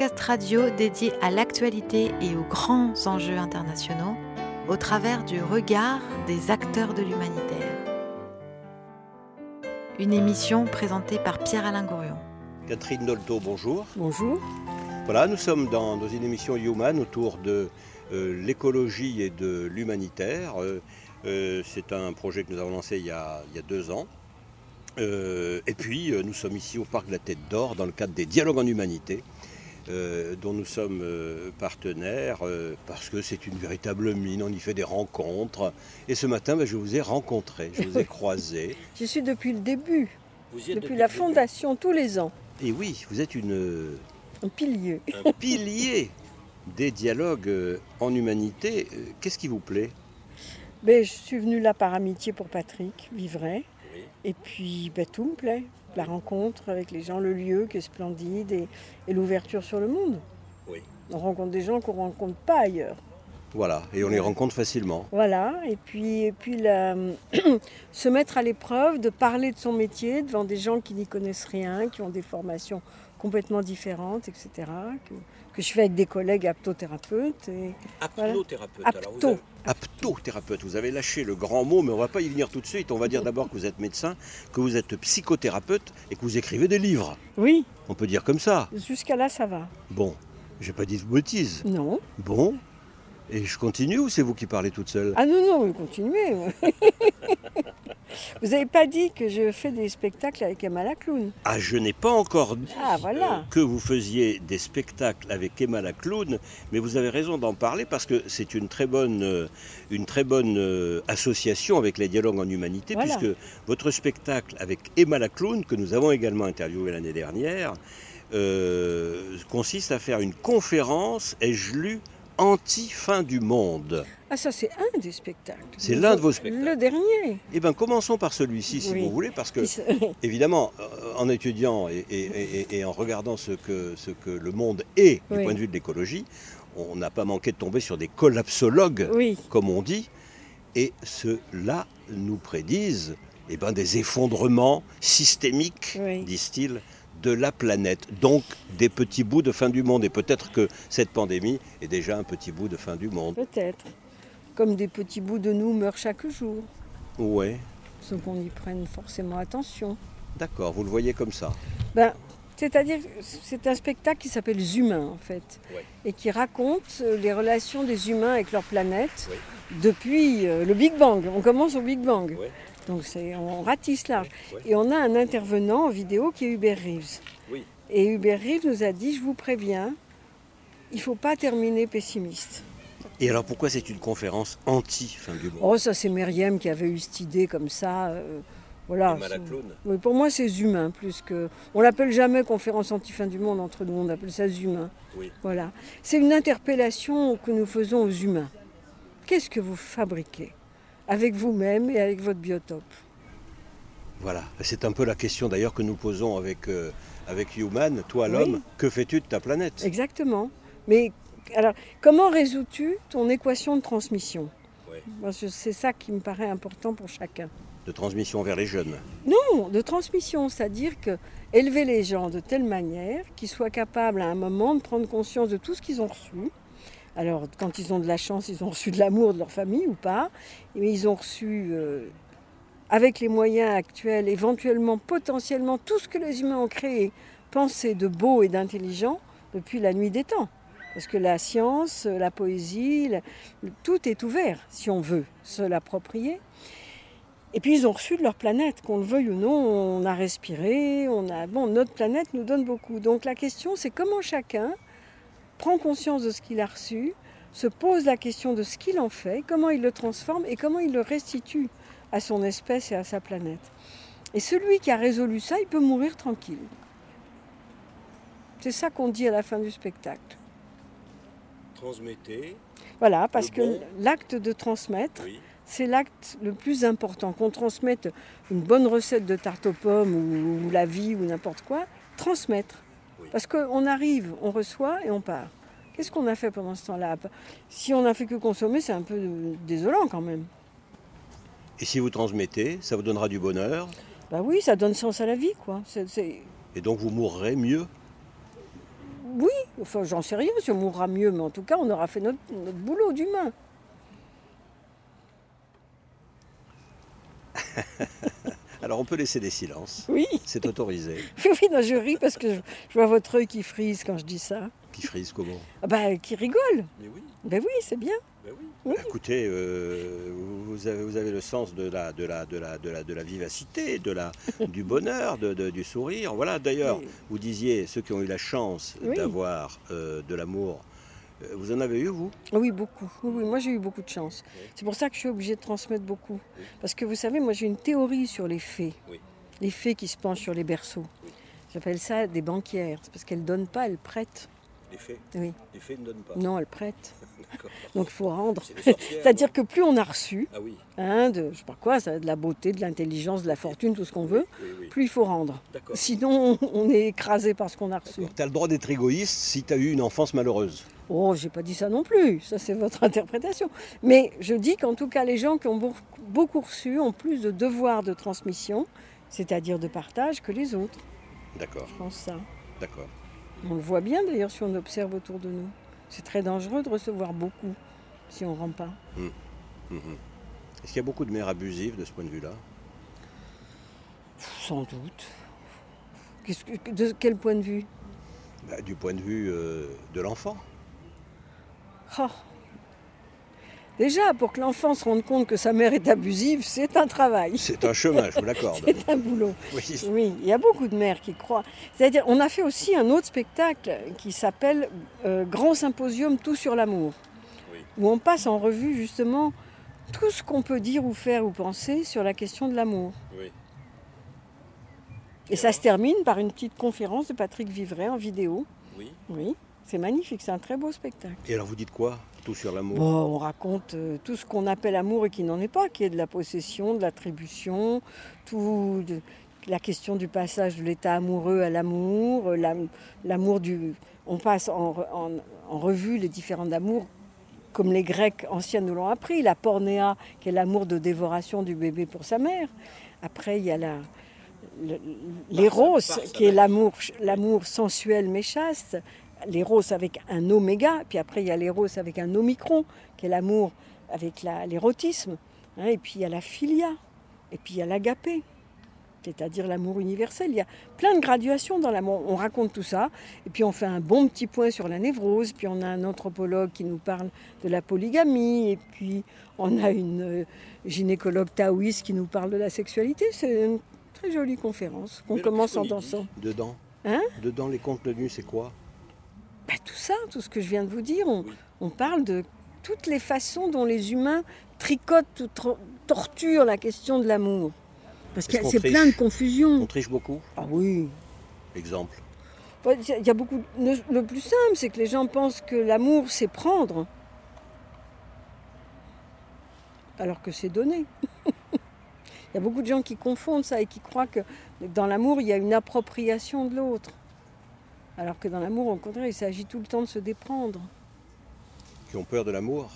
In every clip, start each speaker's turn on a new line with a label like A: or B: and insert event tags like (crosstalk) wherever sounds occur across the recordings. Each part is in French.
A: Podcast radio dédié à l'actualité et aux grands enjeux internationaux au travers du regard des acteurs de l'humanitaire. Une émission présentée par Pierre-Alain Gourion.
B: Catherine Dolto, bonjour.
C: Bonjour.
B: Voilà, nous sommes dans, dans une émission Human autour de euh, l'écologie et de l'humanitaire. Euh, euh, c'est un projet que nous avons lancé il y a, il y a deux ans. Euh, et puis, euh, nous sommes ici au Parc de la Tête d'Or dans le cadre des dialogues en humanité, euh, dont nous sommes euh, partenaires euh, parce que c'est une véritable mine. On y fait des rencontres. Et ce matin, ben, je vous ai rencontré, je vous ai (laughs) croisé.
C: Je suis depuis le début,
B: Vous y
C: depuis, la fondation, tous les ans,
B: Et oui, vous êtes une,
C: un pilier.
B: un pilier des dialogues euh, en humanité. Euh, Qu'est-ce qui vous plaît?
C: Mais je suis venue là par amitié pour Patrick Vivray.
B: Oui.
C: Et puis ben, tout me plaît. La rencontre avec les gens, le lieu qui est splendide et, et l'ouverture sur le monde.
B: Oui.
C: On rencontre des gens qu'on ne rencontre pas ailleurs.
B: Voilà, et on les rencontre facilement.
C: Voilà, et puis, et puis la- (clears throat) se mettre à l'épreuve, de parler de son métier devant des gens qui n'y connaissent rien, qui ont des formations complètement différentes, etc. Que, que je fais avec des collègues aptothérapeutes. Et
B: Aptothérapeute.
C: Apto.
B: Aptothérapeute, vous avez lâché le grand mot, mais on va pas y venir tout de suite. On va dire d'abord que vous êtes médecin, que vous êtes psychothérapeute et que vous écrivez des livres.
C: Oui,
B: On peut dire comme ça.
C: jusqu'à là, ça va.
B: Bon, j'ai pas dit de bêtises.
C: Non.
B: Bon, et je continue ou c'est vous qui parlez toute seule?
C: Ah non, non, continuez. (laughs) Vous n'avez pas dit que je fais des spectacles avec Emma la clown.
B: Ah, je n'ai pas encore dit
C: Ah, voilà.
B: euh, que vous faisiez des spectacles avec Emma la clown, mais vous avez raison d'en parler parce que c'est une très bonne, euh, une très bonne euh, association avec les dialogues en humanité,
C: Voilà.
B: puisque votre spectacle avec Emma la clown, que nous avons également interviewé l'année dernière, euh, consiste à faire une conférence, ai-je lu, anti-fin du monde.
C: Ah, ça, c'est un des spectacles.
B: C'est l'un de vos spectacles.
C: Le dernier.
B: Eh bien, commençons par celui-ci, si
C: Oui.
B: vous voulez, parce que (laughs) Évidemment, euh, en étudiant et, et- et- et en regardant ce que, ce que le monde est du
C: Oui.
B: point de vue de l'écologie, on n'a pas manqué de tomber sur des collapsologues,
C: Oui.
B: comme on dit, et ceux-là nous prédisent eh ben, des effondrements systémiques, disent-ils, de la planète, donc des petits bouts de fin du monde. Et peut-être que cette pandémie est déjà un petit bout de fin du monde.
C: Peut-être. Comme des petits bouts de nous meurent chaque jour.
B: Ouais,
C: Sans qu'on y prenne forcément attention.
B: d'accord, vous le voyez comme ça.
C: Ben, C'est-à-dire, que c'est un spectacle qui s'appelle Humains, en fait.
B: Ouais.
C: Et qui raconte euh, les relations des humains avec leur planète
B: Oui.
C: depuis euh, le Big Bang. On commence au Big Bang.
B: Ouais.
C: Donc on ratisse large.
B: Ouais.
C: Et on a un intervenant en vidéo qui est Hubert Reeves.
B: Oui.
C: Et Hubert Reeves nous a dit, je vous préviens, il ne faut pas terminer pessimiste.
B: Et alors pourquoi c'est une conférence anti-fin du monde
C: Oh, ça c'est Myriam qui avait eu cette idée comme ça. euh, voilà. Oui, pour moi, c'est humain plus que. On l'appelle jamais conférence anti-fin du monde entre nous, on appelle ça humain.
B: Oui.
C: Voilà. C'est une interpellation que nous faisons aux humains. Qu'est-ce que vous fabriquez? Avec vous-même et avec votre biotope
B: Voilà, c'est un peu la question d'ailleurs que nous posons avec, euh, avec Human. Toi,
C: Oui.
B: l'homme, que fais-tu de ta planète?
C: Exactement. Mais alors, comment résous-tu ton équation de transmission?
B: Oui.
C: C'est ça qui me paraît important pour chacun.
B: De transmission vers les jeunes.
C: Non, de transmission, c'est-à-dire que élever les gens de telle manière qu'ils soient capables à un moment de prendre conscience de tout ce qu'ils ont reçu. Alors, quand ils ont de la chance, ils ont reçu de l'amour de leur famille ou pas, mais ils ont reçu, euh, avec les moyens actuels, éventuellement, potentiellement, tout ce que les humains ont créé, pensé de beau et d'intelligent depuis la nuit des temps. Parce que la science, la poésie, tout est ouvert, si on veut se l'approprier. Et puis ils ont reçu de leur planète, qu'on le veuille ou non, on a respiré, on a bon, notre planète nous donne beaucoup. Donc la question c'est comment chacun prend conscience de ce qu'il a reçu, se pose la question de ce qu'il en fait, comment il le transforme et comment il le restitue à son espèce et à sa planète. Et celui qui a résolu ça, il peut mourir tranquille. C'est ça qu'on dit à la fin du spectacle.
B: Transmettez,
C: Voilà, parce que
B: bon.
C: l'acte de transmettre,
B: oui.
C: c'est l'acte le plus important. Qu'on transmette une bonne recette de tarte aux pommes ou, ou la vie ou n'importe quoi, transmettre. Parce qu'on arrive, on reçoit et on part. Qu'est-ce qu'on a fait pendant ce temps-là? Si on n'a fait que consommer, c'est un peu désolant quand même.
B: Et si vous transmettez, ça vous donnera du bonheur,
C: Bah oui, ça donne sens à la vie, quoi.
B: Et donc vous mourrez mieux?
C: oui, enfin j'en sais rien si on mourra mieux, mais en tout cas on aura fait notre, notre boulot d'humain. (laughs)
B: Alors on peut laisser des silences,
C: Oui,
B: c'est autorisé. (laughs)
C: oui, oui, non, je ris parce que je, je vois votre œil qui frise quand je dis ça.
B: Qui frise comment
C: Ah bah, qui rigole.
B: Mais oui,
C: Ben oui, c'est bien.
B: ben oui.
C: Oui.
B: Écoutez, euh, vous, avez, vous avez le sens de la, de la, de la, de la, de la vivacité, de la, (laughs) du bonheur, de, de- du sourire. Voilà, d'ailleurs,
C: Oui.
B: vous disiez, ceux qui ont eu la chance d'avoir euh, de l'amour, vous en avez eu, vous?
C: Oui, beaucoup. Oui, oui, moi j'ai eu beaucoup de chance. C'est pour ça que je suis obligée de transmettre beaucoup. Parce que vous savez, moi j'ai une théorie sur les fées. Les fées qui se penchent sur les berceaux. J'appelle ça des banquières. C'est parce qu'elles ne donnent pas, elles prêtent.
B: Les faits?
C: Oui.
B: Les faits ne donnent pas.
C: Non, elles prêtent. (laughs) Donc il faut rendre. C'est-à-dire que plus on a reçu,
B: Ah oui,
C: hein, de, je sais pas quoi, ça, de la beauté, de l'intelligence, de la fortune, tout ce qu'on veut,
B: oui, oui.
C: plus il faut rendre. Sinon, on est écrasé par ce qu'on a reçu.
B: Tu as le droit d'être égoïste si tu as eu une enfance malheureuse.
C: Oh, j'ai pas dit ça non plus, ça c'est votre (laughs) interprétation. Mais je dis qu'en tout cas, les gens qui ont beau- beaucoup reçu ont plus de devoirs de transmission, c'est-à-dire de partage, que les autres.
B: D'accord,
C: Je pense ça.
B: d'accord.
C: On le voit bien d'ailleurs si on observe autour de nous. C'est très dangereux de recevoir beaucoup si on ne rend pas.
B: Mhm. Est-ce qu'il y a beaucoup de mères abusives de ce point de vue-là?
C: Sans doute. Que- de quel point de vue?
B: Bah, Du point de vue euh, de l'enfant.
C: Oh. Déjà, pour que l'enfant se rende compte que sa mère est abusive, c'est un travail.
B: C'est un chemin, je vous l'accorde. (laughs)
C: C'est un boulot.
B: Oui.
C: Oui, il y a beaucoup de mères qui croient. C'est-à-dire, on a fait aussi un autre spectacle qui s'appelle euh, Grand Symposium Tout sur l'amour,
B: Oui.
C: où on passe en revue justement tout ce qu'on peut dire ou faire ou penser sur la question de l'amour.
B: Oui.
C: Et ça se termine par une petite conférence de Patrick Vivray en vidéo.
B: oui.
C: Oui, c'est magnifique, c'est un très beau spectacle.
B: Et alors vous dites quoi? Tout sur l'amour
C: Bon, on raconte euh, tout ce qu'on appelle amour et qui n'en est pas, qui est de la possession, de l'attribution, tout de- la question du passage de l'état amoureux à l'amour, euh, l'am- l'amour du. On passe en, re- en- en revue les différents amours comme les Grecs anciens nous l'ont appris, la pornéa, qui est l'amour de dévoration du bébé pour sa mère. Après, il y a la, l'éros, qui est l'amour, l'amour sensuel mais chaste. L'éros avec un oméga, puis après il y a l'éros avec un omicron, qui est l'amour avec la- l'érotisme. hein, et puis il y a la philia, et puis il y a l'agapé, c'est-à-dire l'amour universel. Il y a plein de graduations dans l'amour. On raconte tout ça, et puis on fait un bon petit point sur la névrose, puis on a un anthropologue qui nous parle de la polygamie, et puis on a une euh, gynécologue taoïste qui nous parle de la sexualité. C'est une très jolie conférence qu'on commence en dansant.
B: Dedans
C: Hein?
B: Dedans, les contenus, c'est quoi?
C: Bah, tout ça, tout ce que je viens de vous dire, on, on parle de toutes les façons dont les humains tricotent ou torturent la question de l'amour. Parce
B: qu'on
C: c'est
B: triche
C: plein de
B: On
C: confusion.
B: triche beaucoup
C: Ah oui.
B: Exemple.
C: Ouais, Il y a beaucoup. Le, le plus simple, c'est que les gens pensent que l'amour, c'est prendre. Alors que c'est donner. (laughs) Il y a beaucoup de gens qui confondent ça et qui croient que dans l'amour, il y a une appropriation de l'autre. Alors que dans l'amour, au contraire, il s'agit tout le temps de se déprendre.
B: Qui ont peur de l'amour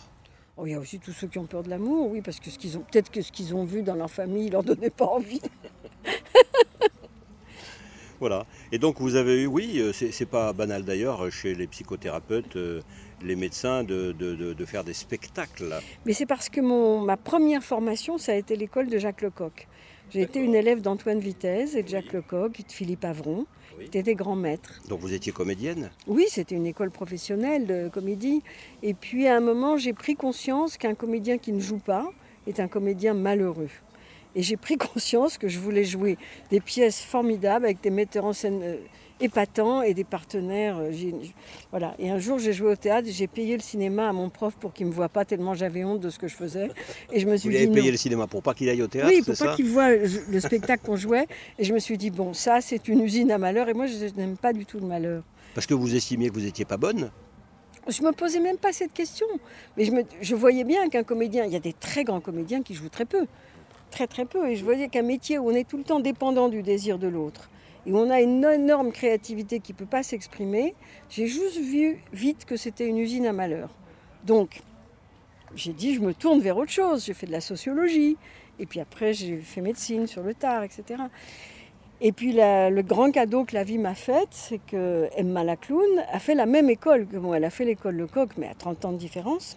C: Oh, il y a aussi tous ceux qui ont peur de l'amour, oui, parce que ce qu'ils ont, peut-être que ce qu'ils ont vu dans leur famille leur donnait pas envie. (laughs)
B: Voilà. Et donc vous avez eu, oui, euh, c'est pas banal d'ailleurs chez les psychothérapeutes, euh, les médecins, de, de- de- de faire des spectacles.
C: Mais c'est parce que mon, ma première formation, ça a été l'école de Jacques Lecoq. J'ai été une élève d'Antoine Vitesse et de Jacques Lecoq et de Philippe Avron.
B: Oui.
C: C'était des grands maîtres.
B: Donc vous étiez comédienne
C: Oui, c'était une école professionnelle de comédie. Et puis à un moment, j'ai pris conscience qu'un comédien qui ne joue pas est un comédien malheureux. Et j'ai pris (laughs) conscience que je voulais jouer des pièces formidables avec des metteurs en scène euh, épatants et des partenaires. euh, voilà. Et un jour, j'ai joué au théâtre, j'ai payé le cinéma à mon prof pour qu'il ne me voie pas tellement j'avais honte de ce que je faisais. Et je me
B: Vous
C: suis
B: lui
C: dit
B: payé
C: non.
B: le cinéma pour pas qu'il aille au théâtre,
C: Oui, pour pas qu'il voit le le spectacle qu'on jouait. Et je me suis dit, bon, ça, c'est une usine à malheur. Et moi, je je n'aime pas du tout le malheur.
B: Parce que vous estimiez que vous n'étiez pas bonne
C: Je me posais même pas cette question. Mais je, me- je voyais bien qu'un comédien, il y a des très grands comédiens qui jouent très peu. Très très peu. Et je voyais qu'un métier où on est tout le temps dépendant du désir de l'autre, et on a une énorme créativité qui ne peut pas s'exprimer, j'ai juste vu vite que c'était une usine à malheur. Donc, j'ai dit, je me tourne vers autre chose. J'ai fait de la sociologie. Et puis après, j'ai fait médecine sur le tard, etc. Et puis le grand cadeau que la vie m'a fait, c'est que Emma la a fait la même école que moi. Elle a fait l'école Lecoq, mais à 30 ans de différence.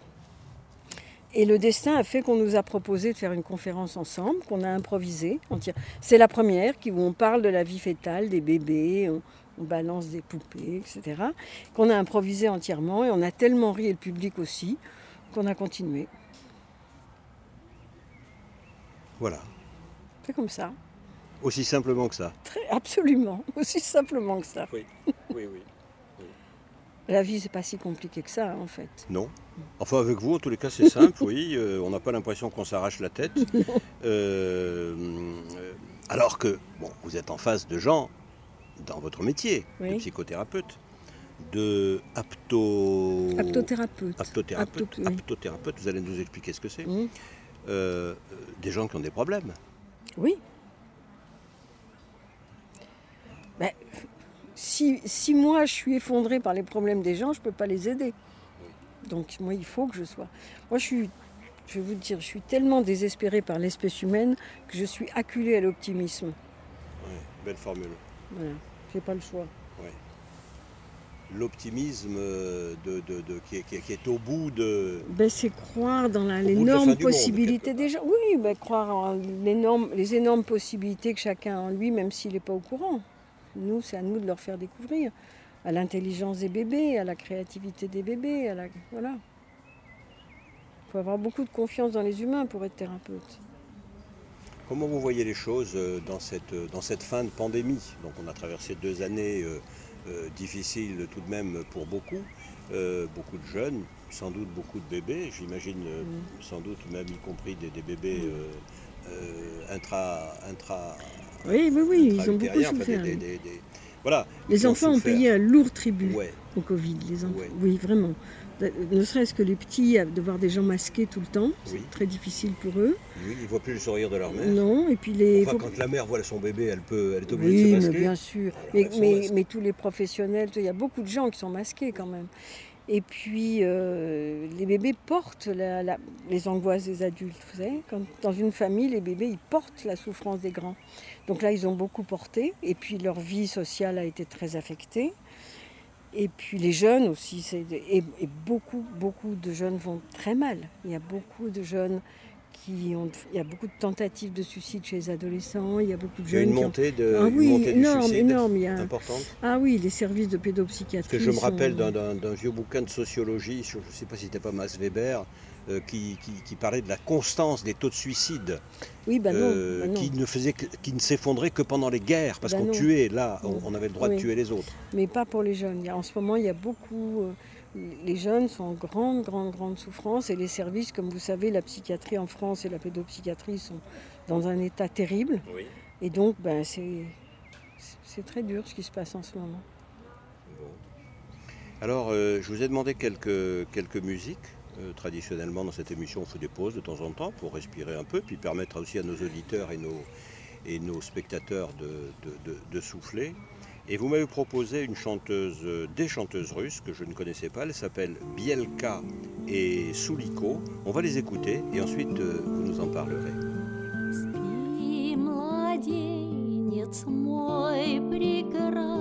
C: Et le destin a fait qu'on nous a proposé de faire une conférence ensemble, qu'on a improvisé. entière. C'est la première qui- où on parle de la vie fétale, des bébés, on, on balance des poupées, etc. Qu'on a improvisé entièrement et on a tellement ri, et le public aussi, qu'on a continué.
B: Voilà.
C: C'est comme ça.
B: Aussi simplement que ça.
C: Très, absolument. Aussi simplement que ça.
B: Oui, oui, oui.
C: La vie, c'est pas si compliqué que ça, en fait.
B: Non. Enfin, avec vous, en tous les cas, c'est simple, oui. euh, on n'a pas l'impression qu'on s'arrache la tête. (laughs) Euh, alors que, bon, vous êtes en face de gens, dans votre métier, de psychothérapeute, de apto...
C: Aptothérapeute.
B: aptothérapeute,
C: Apto- oui.
B: aptothérapeute, vous allez nous expliquer ce que c'est. Euh, des gens qui ont des problèmes.
C: Oui. Ben, si, si moi je suis effondrée par les problèmes des gens, je ne peux pas les aider. Donc moi, il faut que je sois. Moi, je suis, je vais vous dire, je suis tellement désespérée par l'espèce humaine que je suis acculée à l'optimisme.
B: Ouais, belle formule.
C: Voilà, j'ai pas le choix.
B: L'optimisme euh, de, de- de- qui, est, qui est- qui est au bout de...
C: Ben, c'est croire dans
B: de
C: l'énorme
B: monde,
C: possibilité des gens. Oui, ben, croire en les énormes possibilités que chacun a en lui, même s'il n'est pas au courant. Nous, c'est à nous de leur faire découvrir. À l'intelligence des bébés, à la créativité des bébés. À la... Voilà. Il faut avoir beaucoup de confiance dans les humains pour être thérapeute.
B: Comment vous voyez les choses euh, dans cette, euh, dans cette fin de pandémie? Donc on a traversé deux années euh, euh, difficiles tout de même pour beaucoup, euh, beaucoup de jeunes, sans doute beaucoup de bébés, j'imagine
C: Mm.
B: sans doute même y compris des, des bébés euh, intra, intra,
C: Oui, oui, oui, ils ont beaucoup souffert.
B: des- des- des- voilà.
C: Les
B: ont
C: enfants ont payé un lourd tribut
B: Ouais,
C: au Covid. Les enfants.
B: Ouais.
C: Oui, vraiment. Ne serait-ce que les petits, à devoir des gens masqués tout le temps, c'est
B: Oui.
C: très difficile pour eux.
B: oui, ils ne voient plus le sourire de leur mère.
C: Non, et puis les.
B: Enfin, quand la mère voit son bébé, elle, peut, elle est obligée
C: Oui,
B: de se masquer.
C: bien sûr. Mais, mais tous les professionnels, il y a beaucoup de gens qui sont masqués quand même. Et puis, euh, les bébés portent les angoisses des adultes. Vous savez, dans une famille, les bébés, ils portent la souffrance des grands. Donc là, ils ont beaucoup porté. Et puis, leur vie sociale a été très affectée. Et puis, les jeunes aussi. Et, et beaucoup, beaucoup de jeunes vont très mal. Il y a beaucoup de jeunes qui ont. Il y a beaucoup de tentatives de suicide chez les adolescents. Il y a beaucoup de
B: Il y a
C: jeunes
B: une montée, de,
C: ah
B: une montée du suicide
C: énorme. Il y a...
B: importante.
C: Ah oui, les services de pédopsychiatrie.
B: Parce que je me rappelle d'un- vieux bouquin de sociologie, je ne sais pas si c'était pas Max Weber, euh, qui, qui- qui parlait de la constance des taux de suicide,
C: Oui, bah non.
B: euh,
C: bah non.
B: qui ne faisait que- qui ne s'effondraient que pendant les guerres, parce
C: Bah
B: qu'on tuait là, on, avait le droit de tuer les autres.
C: Mais pas pour les jeunes. En ce moment, il y a beaucoup. euh, les jeunes sont en grande, grande, grande souffrance et les services, comme vous savez, la psychiatrie en France et la pédopsychiatrie sont dans un état terrible. Et donc, ben, c'est très dur ce qui se passe en ce moment.
B: Alors, euh, je vous ai demandé quelques, quelques musiques. Euh, traditionnellement, dans cette émission, on fait des pauses de temps en temps pour respirer un peu, puis permettre aussi à nos auditeurs et nos, et nos spectateurs de, de- de- de souffler. Et vous m'avez proposé une chanteuse, euh, des chanteuses russes que je ne connaissais pas. Elle s'appelle Bielka et Souliko. On va les écouter et ensuite euh, vous nous en parlerez.
D: Спи, младенец мой прекрасный,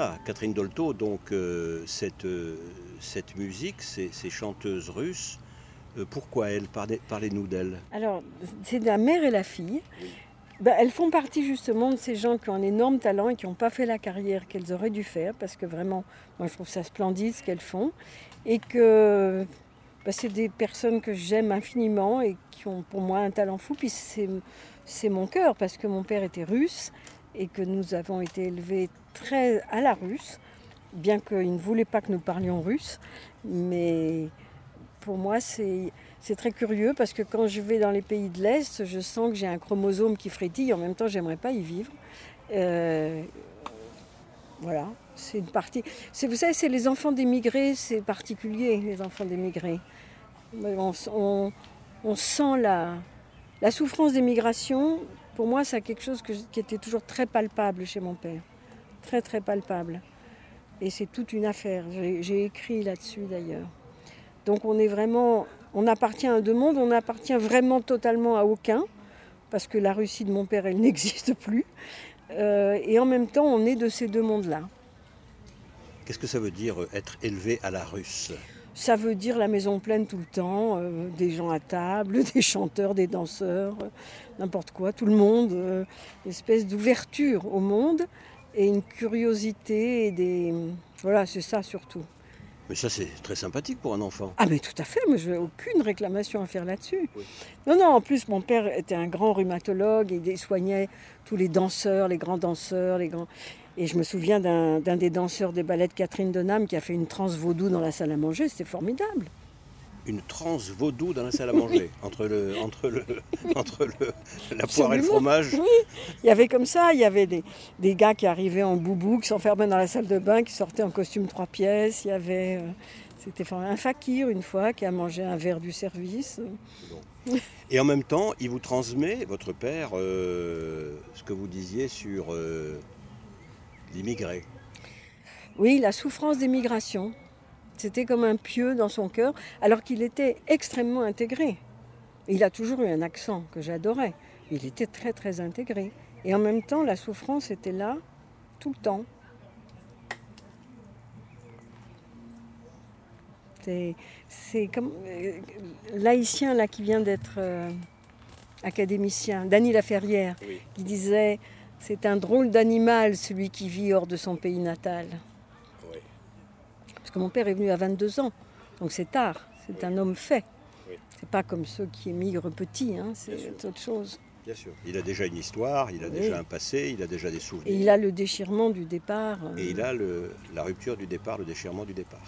B: Voilà, Catherine Dolto, donc euh, cette, euh, cette musique, ces, ces chanteuses russes, euh, pourquoi elles Parlez- Parlez-nous d'elles?
C: Alors, c'est la mère et la fille. Ben, elles font partie justement de ces gens qui ont un énorme talent et qui n'ont pas fait la carrière qu'elles auraient dû faire, parce que vraiment, moi je trouve ça splendide ce qu'elles font. Et que ben, c'est des personnes que j'aime infiniment et qui ont pour moi un talent fou. Puis c'est mon cœur, parce que mon père était russe et que nous avons été élevés très à la russe, bien qu'il ne voulait pas que nous parlions russe. Mais pour moi, c'est très curieux parce que quand je vais dans les pays de l'Est, je sens que j'ai un chromosome qui frétille. En même temps, j'aimerais pas y vivre. Euh, voilà, c'est une partie. Vous savez, c'est les enfants d'émigrés, c'est particulier, les enfants d'émigrés. On, on- sent la, la souffrance des migrations. Pour moi, c'est quelque chose qui était toujours très palpable chez mon père. Très, très palpable. Et c'est toute une affaire. J'ai, écrit là-dessus d'ailleurs. Donc on est vraiment, on appartient à deux mondes, on appartient vraiment totalement à aucun, parce que la Russie de mon père, elle (laughs) n'existe plus. Euh, et en même temps, on est de ces deux mondes-là.
B: Qu'est-ce que ça veut dire euh, être élevé à la russe?
C: Ça veut dire la maison pleine tout le temps, euh, des gens à table, (laughs) des chanteurs, des danseurs, euh, n'importe quoi, tout le monde, euh, une espèce d'ouverture au monde et une curiosité et des... Voilà, c'est ça surtout.
B: Mais ça, c'est très sympathique pour un enfant.
C: Ah mais tout à fait, mais je n'ai aucune réclamation à faire là-dessus.
B: Oui.
C: Non, non, en plus mon père était un grand rhumatologue et il soignait tous les danseurs, les grands danseurs, les grands... Et je me souviens d'un d'un des danseurs des ballets de Catherine Denham qui a fait une transe vaudou dans la salle à manger, c'était formidable.
B: Une transe vaudou dans la salle à (laughs) manger, entre, le, entre, le, (laughs) entre le, la poire et le fromage.
C: Il y avait comme ça, il y avait des, des gars qui arrivaient en boubou, qui s'enfermaient dans la salle de bain, qui sortaient en costume trois pièces. Il y avait... euh, C'était un fakir une fois qui a mangé un verre du service.
B: Et en même temps, il vous transmet, votre père, euh, ce que vous disiez sur euh, l'immigré.
C: Oui, la souffrance des migrations. C'était comme un pieu dans son cœur, alors qu'il était extrêmement intégré. Il a toujours eu un accent que j'adorais. Il était très très intégré. Et en même temps, la souffrance était là tout le temps. C'est, comme euh, l'haïtien là qui vient d'être euh, académicien, Dany Laferrière,
B: Oui.
C: qui disait c'est un drôle d'animal celui qui vit hors de son pays natal. Parce que mon père est venu à 22 ans, donc c'est tard. C'est un homme fait.
B: Oui.
C: C'est pas comme ceux qui émigrent petits, hein, c'est autre chose.
B: Bien sûr. Il a déjà une histoire, il a
C: Oui.
B: déjà un passé, il a déjà des
C: Et
B: souvenirs.
C: il a le déchirement du départ. euh,
B: Et il a le- la rupture du départ, le déchirement du départ.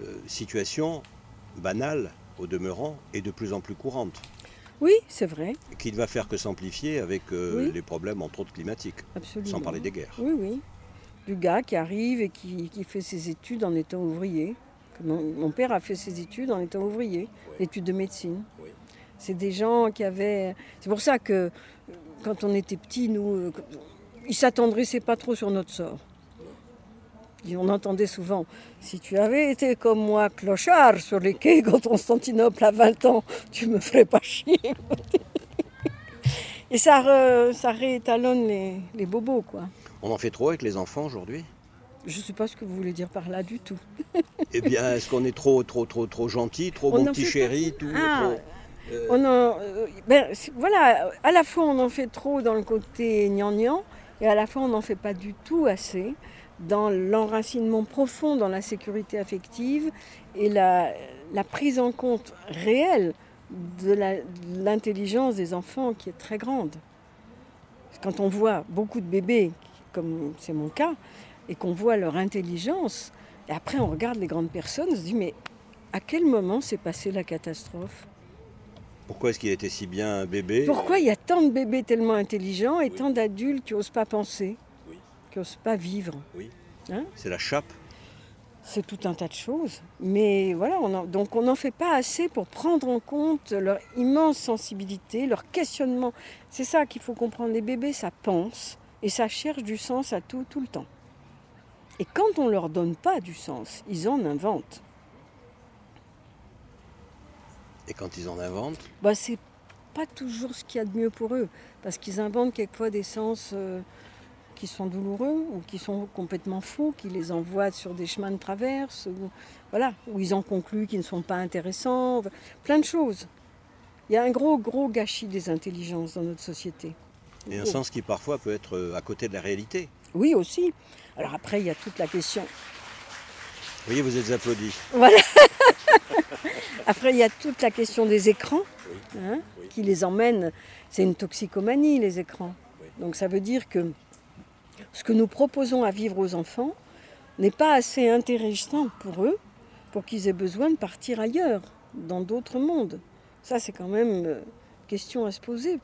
B: Euh, situation banale au demeurant et de plus en plus courante,
C: Oui, c'est vrai,
B: qui ne va faire que s'amplifier avec euh,
C: Oui.
B: les problèmes entre autres climatiques,
C: absolument.
B: sans parler des guerres.
C: Oui, oui. Du gars qui arrive et qui, qui fait ses études en étant ouvrier. Mon, mon père a fait ses études en étant ouvrier,
B: Oui.
C: études de médecine.
B: Oui.
C: C'est des gens qui avaient. C'est pour ça que quand on était petits, nous, euh, ils s'attendrissaient pas trop sur notre sort. Et on entendait souvent si tu avais été comme moi, clochard sur les quais quand Constantinople a 20 ans, tu me ferais pas chier. (laughs) Et ça, re- ça réétalonne les, les bobos, quoi.
B: On en fait trop avec les enfants aujourd'hui?
C: Je ne sais pas ce que vous voulez dire par là du tout.
B: Eh bien, (laughs) est-ce qu'on est trop, trop, trop, trop gentil, trop
C: On
B: bon petit chéri, tout
C: Ah,
B: trop- euh,
C: On en, euh, ben, voilà, à la fois on en fait trop dans le côté gnangnan, et à la fois on n'en fait pas du tout assez dans l'enracinement profond dans la sécurité affective et la, la prise en compte réelle de l'intelligence des enfants qui est très grande. Quand on voit beaucoup de bébés, comme c'est mon cas, et qu'on voit leur intelligence, et après on regarde les grandes personnes, on se dit mais à quel moment s'est passée la catastrophe?
B: Pourquoi est-ce qu'il était si bien bébé?
C: Pourquoi il y a tant de bébés tellement intelligents et
B: Oui.
C: tant d'adultes qui n'osent pas penser,
B: Oui.
C: qui n'osent pas vivre?
B: Oui.
C: Hein?
B: C'est la chape?
C: C'est tout un tas de choses. Mais voilà, on en- donc on n'en fait pas assez pour prendre en compte leur immense sensibilité, leur questionnement. C'est ça qu'il faut comprendre. Les bébés, ça pense et ça cherche du sens à tout, tout le temps. Et quand on leur donne pas du sens, ils en inventent.
B: Et quand ils en inventent,
C: Bah, c'est pas toujours ce qu'il y a de mieux pour eux, parce qu'ils inventent quelquefois des sens euh, qui sont douloureux ou qui sont complètement faux, qui les envoient sur des chemins de traverse, ou, voilà, où ils en concluent qu'ils ne sont pas intéressants, plein de choses. Il y a un gros, gros gâchis des intelligences dans notre société.
B: Et un sens qui parfois peut être euh, à côté de la réalité.
C: Oui, aussi. Alors après, il y a toute la question.
B: Vous voyez, vous êtes applaudis.
C: Voilà. (laughs) Après, il y a toute la question des écrans
B: Oui.
C: hein,
B: Oui.
C: qui les emmènent. C'est une toxicomanie, les écrans.
B: Oui.
C: Donc ça veut dire que ce que nous proposons à vivre aux enfants n'est pas assez intéressant pour eux pour qu'ils aient besoin de partir ailleurs, dans d'autres mondes. Ça, c'est quand même euh, question à se poser.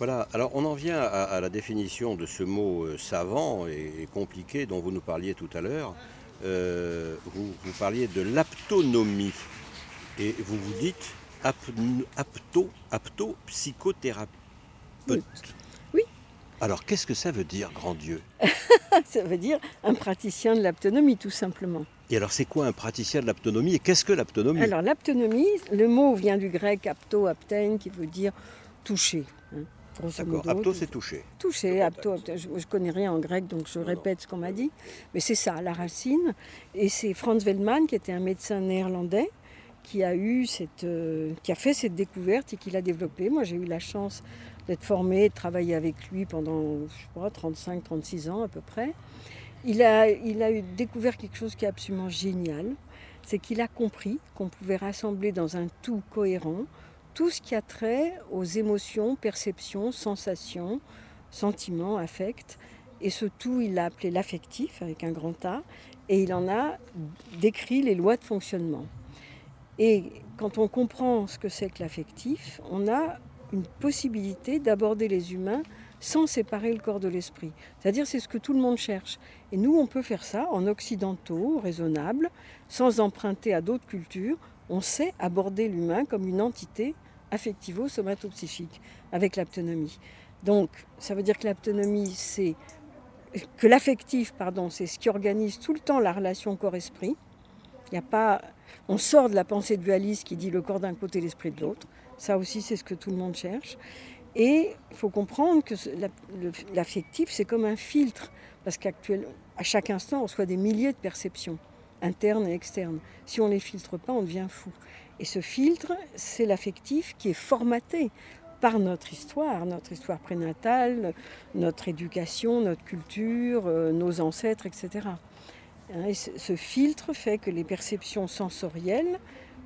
B: Voilà, alors on en vient à, à la définition de ce mot euh, savant et, et compliqué dont vous nous parliez tout à l'heure. Euh, vous, vous parliez de l'aptonomie et vous vous dites apto, apto psychothérapeute.
C: Oui.
B: Alors qu'est-ce que ça veut dire, grand Dieu? (laughs)
C: Ça veut dire un praticien de l'aptonomie, tout simplement.
B: Et alors c'est quoi un praticien de l'aptonomie et qu'est-ce que l'aptonomie?
C: Alors l'aptonomie, le mot vient du grec apto, aptein, qui veut dire toucher. Grosso modo.
B: apto c'est touché.
C: toucher,
B: Le
C: apto. Je, je connais rien en grec, donc je
B: Non,
C: répète ce qu'on m'a dit. Mais c'est ça, la racine. Et c'est Franz Wellmann, qui était un médecin néerlandais, qui a, eu cette, euh, qui a fait cette découverte et qui l'a développée. Moi, j'ai eu la chance d'être formée, de travailler avec lui pendant, je sais pas, 35-36 ans à peu près. Il a, il a eu découvert quelque chose qui est absolument génial. C'est qu'il a compris qu'on pouvait rassembler dans un tout cohérent tout ce qui a trait aux émotions, perceptions, sensations, sentiments, affects. Et ce tout, il l'a appelé l'affectif avec un grand A. Et il en a décrit les lois de fonctionnement. Et quand on comprend ce que c'est que l'affectif, on a une possibilité d'aborder les humains sans séparer le corps de l'esprit. C'est-à-dire c'est ce que tout le monde cherche. Et nous, on peut faire ça en occidentaux, raisonnables, sans emprunter à d'autres cultures. On sait aborder l'humain comme une entité affectivo-somatopsychique avec l'aptonomie. Donc, ça veut dire que l'aptonomie, c'est que l'affectif, pardon, c'est ce qui organise tout le temps la relation corps-esprit. Il y a pas, on sort de la pensée dualiste qui dit le corps d'un côté, l'esprit de l'autre. Ça aussi, c'est ce que tout le monde cherche. Et il faut comprendre que l'affectif, c'est comme un filtre, parce qu'à chaque instant, on reçoit des milliers de perceptions, internes et externes. Si on ne les filtre pas, on devient fou. Et ce filtre, c'est l'affectif qui est formaté par notre histoire, notre histoire prénatale, notre éducation, notre culture, euh, nos ancêtres, etc. Hein, Et ce, ce filtre fait que les perceptions sensorielles,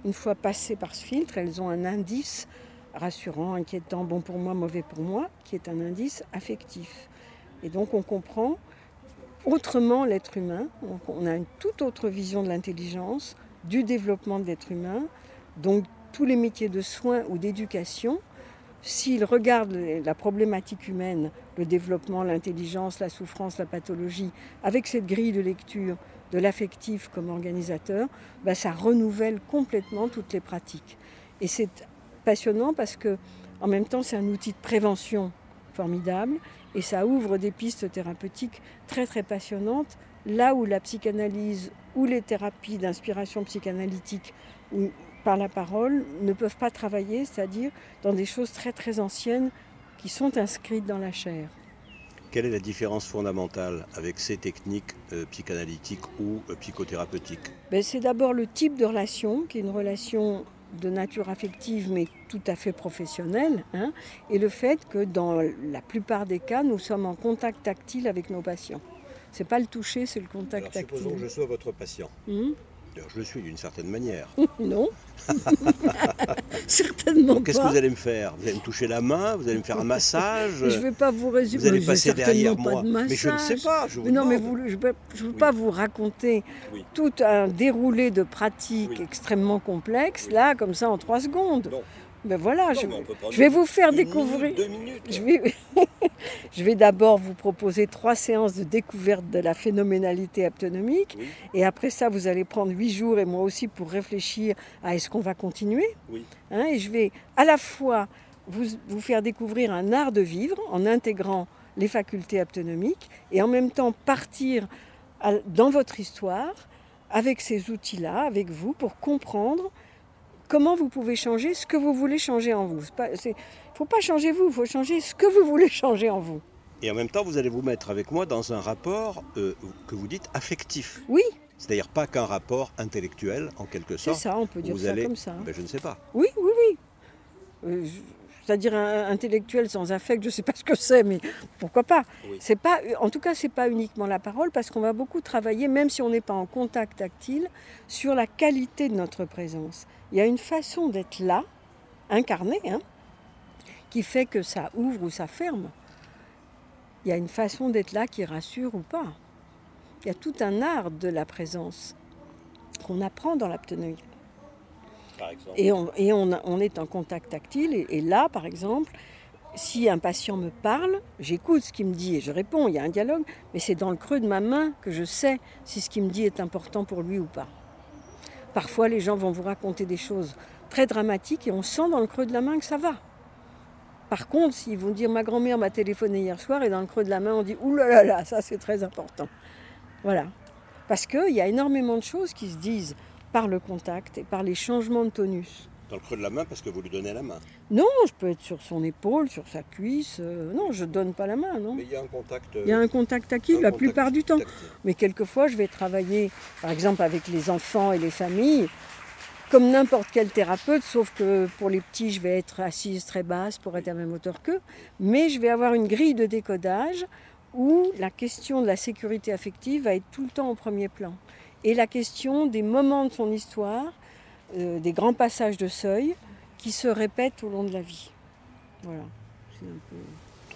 C: une fois passées par ce filtre, elles ont un indice rassurant, inquiétant, bon pour moi, mauvais pour moi, qui est un indice affectif. Et donc on comprend autrement l'être humain, on a une toute autre vision de l'intelligence, du développement de l'être humain, donc tous les métiers de soins ou d'éducation, s'ils regardent la problématique humaine, le développement, l'intelligence, la souffrance, la pathologie, avec cette grille de lecture de l'affectif comme organisateur, ben, ça renouvelle complètement toutes les pratiques. Et c'est passionnant parce que en même temps c'est un outil de prévention formidable et ça ouvre des pistes thérapeutiques très très passionnantes là où la psychanalyse ou les thérapies d'inspiration psychanalytique ou par la parole ne peuvent pas travailler, c'est-à-dire dans des choses très très anciennes qui sont inscrites dans la chair.
B: Quelle est la différence fondamentale avec ces techniques euh, psychanalytiques ou euh, psychothérapeutiques?
C: Ben, c'est d'abord le type de relation, qui est une relation de nature affective mais tout à fait professionnelle, hein, et le fait que dans la plupart des cas, nous sommes en contact tactile avec nos patients. C'est pas le toucher, c'est le contact
B: Alors supposons que je
C: tactile.
B: sois votre patient.
C: Hum?
B: D'ailleurs, je le suis d'une certaine manière. (laughs)
C: non, (laughs) certainement
B: Qu'est-ce que vous allez me faire? Vous allez me toucher la main Vous allez me faire un massage?
C: Je ne vais pas vous résumer.
B: Vous allez
C: mais
B: passer derrière
C: certainement
B: moi
C: Pas de
B: Mais je ne sais pas. Je vous
C: Mais non, mais vous- je ne peux, je veux
B: Oui.
C: pas vous raconter
B: Oui.
C: tout un déroulé de pratiques
B: Oui.
C: extrêmement complexes, là, comme ça, en trois secondes.
B: Non.
C: Ben voilà,
B: Non,
C: je, vais vous faire découvrir.
B: minute, deux minutes.
C: Je vais, (laughs) je vais d'abord vous proposer trois séances de découverte de la phénoménalité aptonomique.
B: Oui,
C: Et après ça, vous allez prendre huit jours et moi aussi pour réfléchir à est-ce qu'on va continuer.
B: oui.
C: Hein, et je vais à la fois vous, vous faire découvrir un art de vivre en intégrant les facultés aptonomiques et en même temps partir à- dans votre histoire avec ces outils-là, avec vous, pour comprendre comment vous pouvez changer ce que vous voulez changer en vous. Il ne faut pas changer vous, il faut changer ce que vous voulez changer en vous.
B: Et en même temps, vous allez vous mettre avec moi dans un rapport euh, que vous dites affectif.
C: Oui,
B: C'est-à-dire pas qu'un rapport intellectuel, en quelque
C: c'est
B: sorte.
C: ça, on peut dire
B: vous
C: ça
B: allez-
C: comme ça.
B: Ben, je ne sais pas.
C: Oui, oui, oui. Euh, C'est-à-dire un intellectuel sans affect, je ne sais pas ce que c'est, mais pourquoi pas.
B: Oui.
C: C'est pas, en tout cas, c'est pas uniquement la parole, parce qu'on va beaucoup travailler, même si on n'est pas en contact tactile, sur la qualité de notre présence. Il y a une façon d'être là, incarnée, hein, qui fait que ça ouvre ou ça ferme. Il y a une façon d'être là qui rassure ou pas. Il y a tout un art de la présence qu'on apprend dans l'aptonomie. Et, on, et on, a- on est en contact tactile. Et, et là, par exemple, si un patient me parle, j'écoute ce qu'il me dit et je réponds. Il y a un dialogue, mais c'est dans le creux de ma main que je sais si ce qu'il me dit est important pour lui ou pas. Parfois, les gens vont vous raconter des choses très dramatiques et on sent dans le creux de la main que ça va. Par contre, s'ils vont dire ma grand-mère m'a téléphoné hier soir et dans le creux de la main on dit ouh là là là, ça c'est très important. Voilà. Parce qu'il y a énormément de choses qui se disent par le contact et par les changements de tonus.
B: Dans le creux de la main parce que vous lui donnez la main.
C: Non, je peux être sur son épaule, sur sa cuisse. euh, non, je donne pas la main, non.
B: Mais il y a un contact. euh,
C: Il y a un contact
B: un
C: la
B: contact
C: plupart du temps.
B: tactile.
C: Mais quelquefois, je vais travailler, par exemple, avec les enfants et les familles, comme n'importe quel thérapeute, sauf que pour les petits, je vais être assise très basse pour être à la même hauteur qu'eux. Mais je vais avoir une grille de décodage où la question de la sécurité affective va être tout le temps au premier plan. Et la question des moments de son histoire, euh, des grands passages de seuil qui se répètent au long de la vie. Voilà. C'est un peu...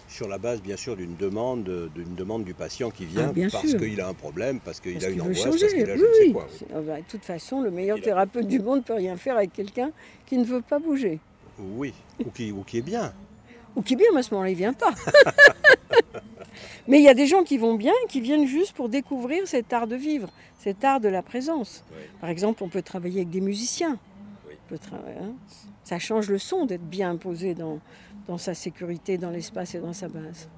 B: Sur la base, bien sûr, d'une demande, d'une demande du patient qui vient
C: Ah, bien
B: parce qu'il a un problème, parce qu'il a une angoisse,
C: changer.
B: parce qu'il a je
C: oui,
B: ne sais quoi. oui.
C: Ah bah, de toute façon, le meilleur
B: Il a-
C: thérapeute du monde ne peut rien faire avec quelqu'un qui ne veut pas bouger.
B: Oui, ou qui, ou qui est bien.
C: Ou qui bien, mais à ce moment-là, il vient pas. (laughs) mais il y a des gens qui vont bien, qui viennent juste pour découvrir cet art de vivre, cet art de la présence.
B: Oui.
C: Par exemple, on peut travailler avec des musiciens.
B: Oui.
C: On peut tra- hein. Ça change le son d'être bien posé dans, dans sa sécurité, dans l'espace et dans sa base.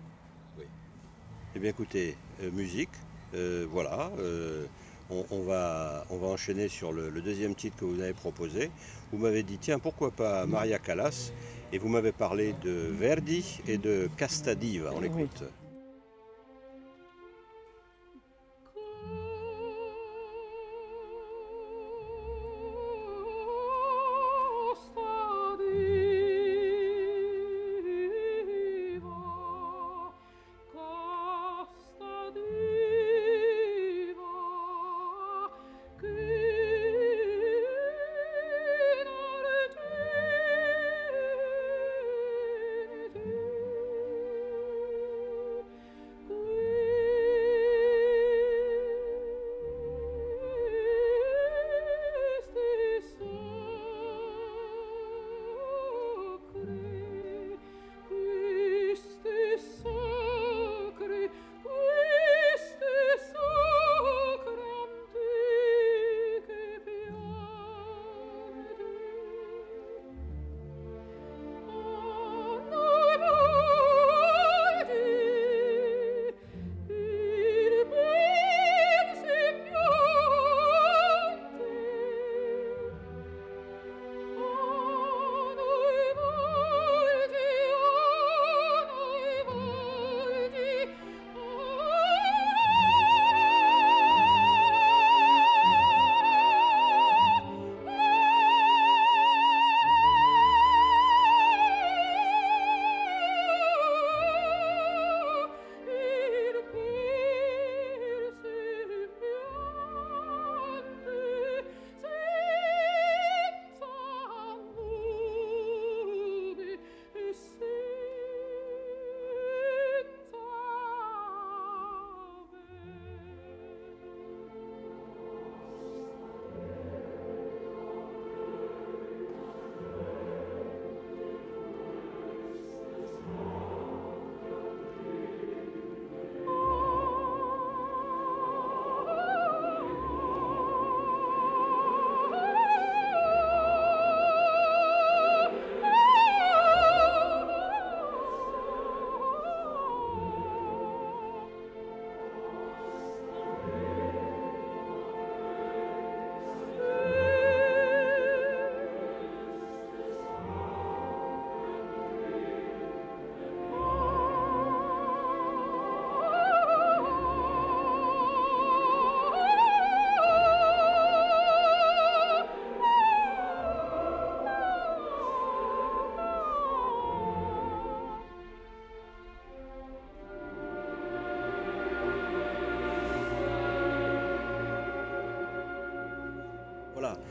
B: Eh bien, écoutez, euh, musique, euh, voilà. euh, on, on va, on va enchaîner sur le, le deuxième titre que vous avez proposé. Vous m'avez dit, tiens, pourquoi pas Maria Callas Et vous m'avez parlé de Verdi et de Castadiva. On
C: Oui.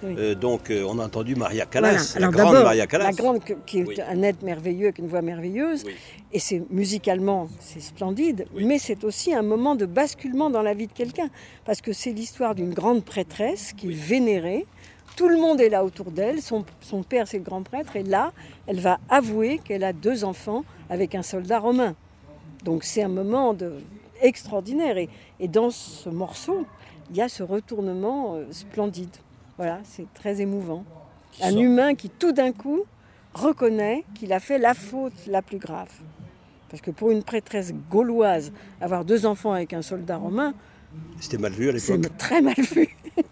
C: Oui.
B: Euh, donc, euh, on a entendu Maria
C: Voilà.
B: Callas, la grande Maria Callas.
C: la grande qui est
B: Oui.
C: un être merveilleux avec une voix merveilleuse,
B: Oui.
C: et c'est musicalement c'est splendide, mais c'est aussi un moment de basculement dans la vie de quelqu'un, parce que c'est l'histoire d'une grande prêtresse qu'il vénérait. Tout le monde est là autour d'elle, son, son père c'est le grand prêtre, et là, elle va avouer qu'elle a deux enfants avec un soldat romain. Donc c'est un moment de, extraordinaire, et, et dans ce morceau, il y a ce retournement euh, splendide. Voilà, c'est très émouvant. Un humain qui tout d'un coup reconnaît qu'il a fait la faute la plus grave. Parce que pour une prêtresse gauloise, avoir deux enfants avec un soldat romain,
B: C'était mal vu à
C: c'est
B: l'époque.
C: très mal vu. (laughs)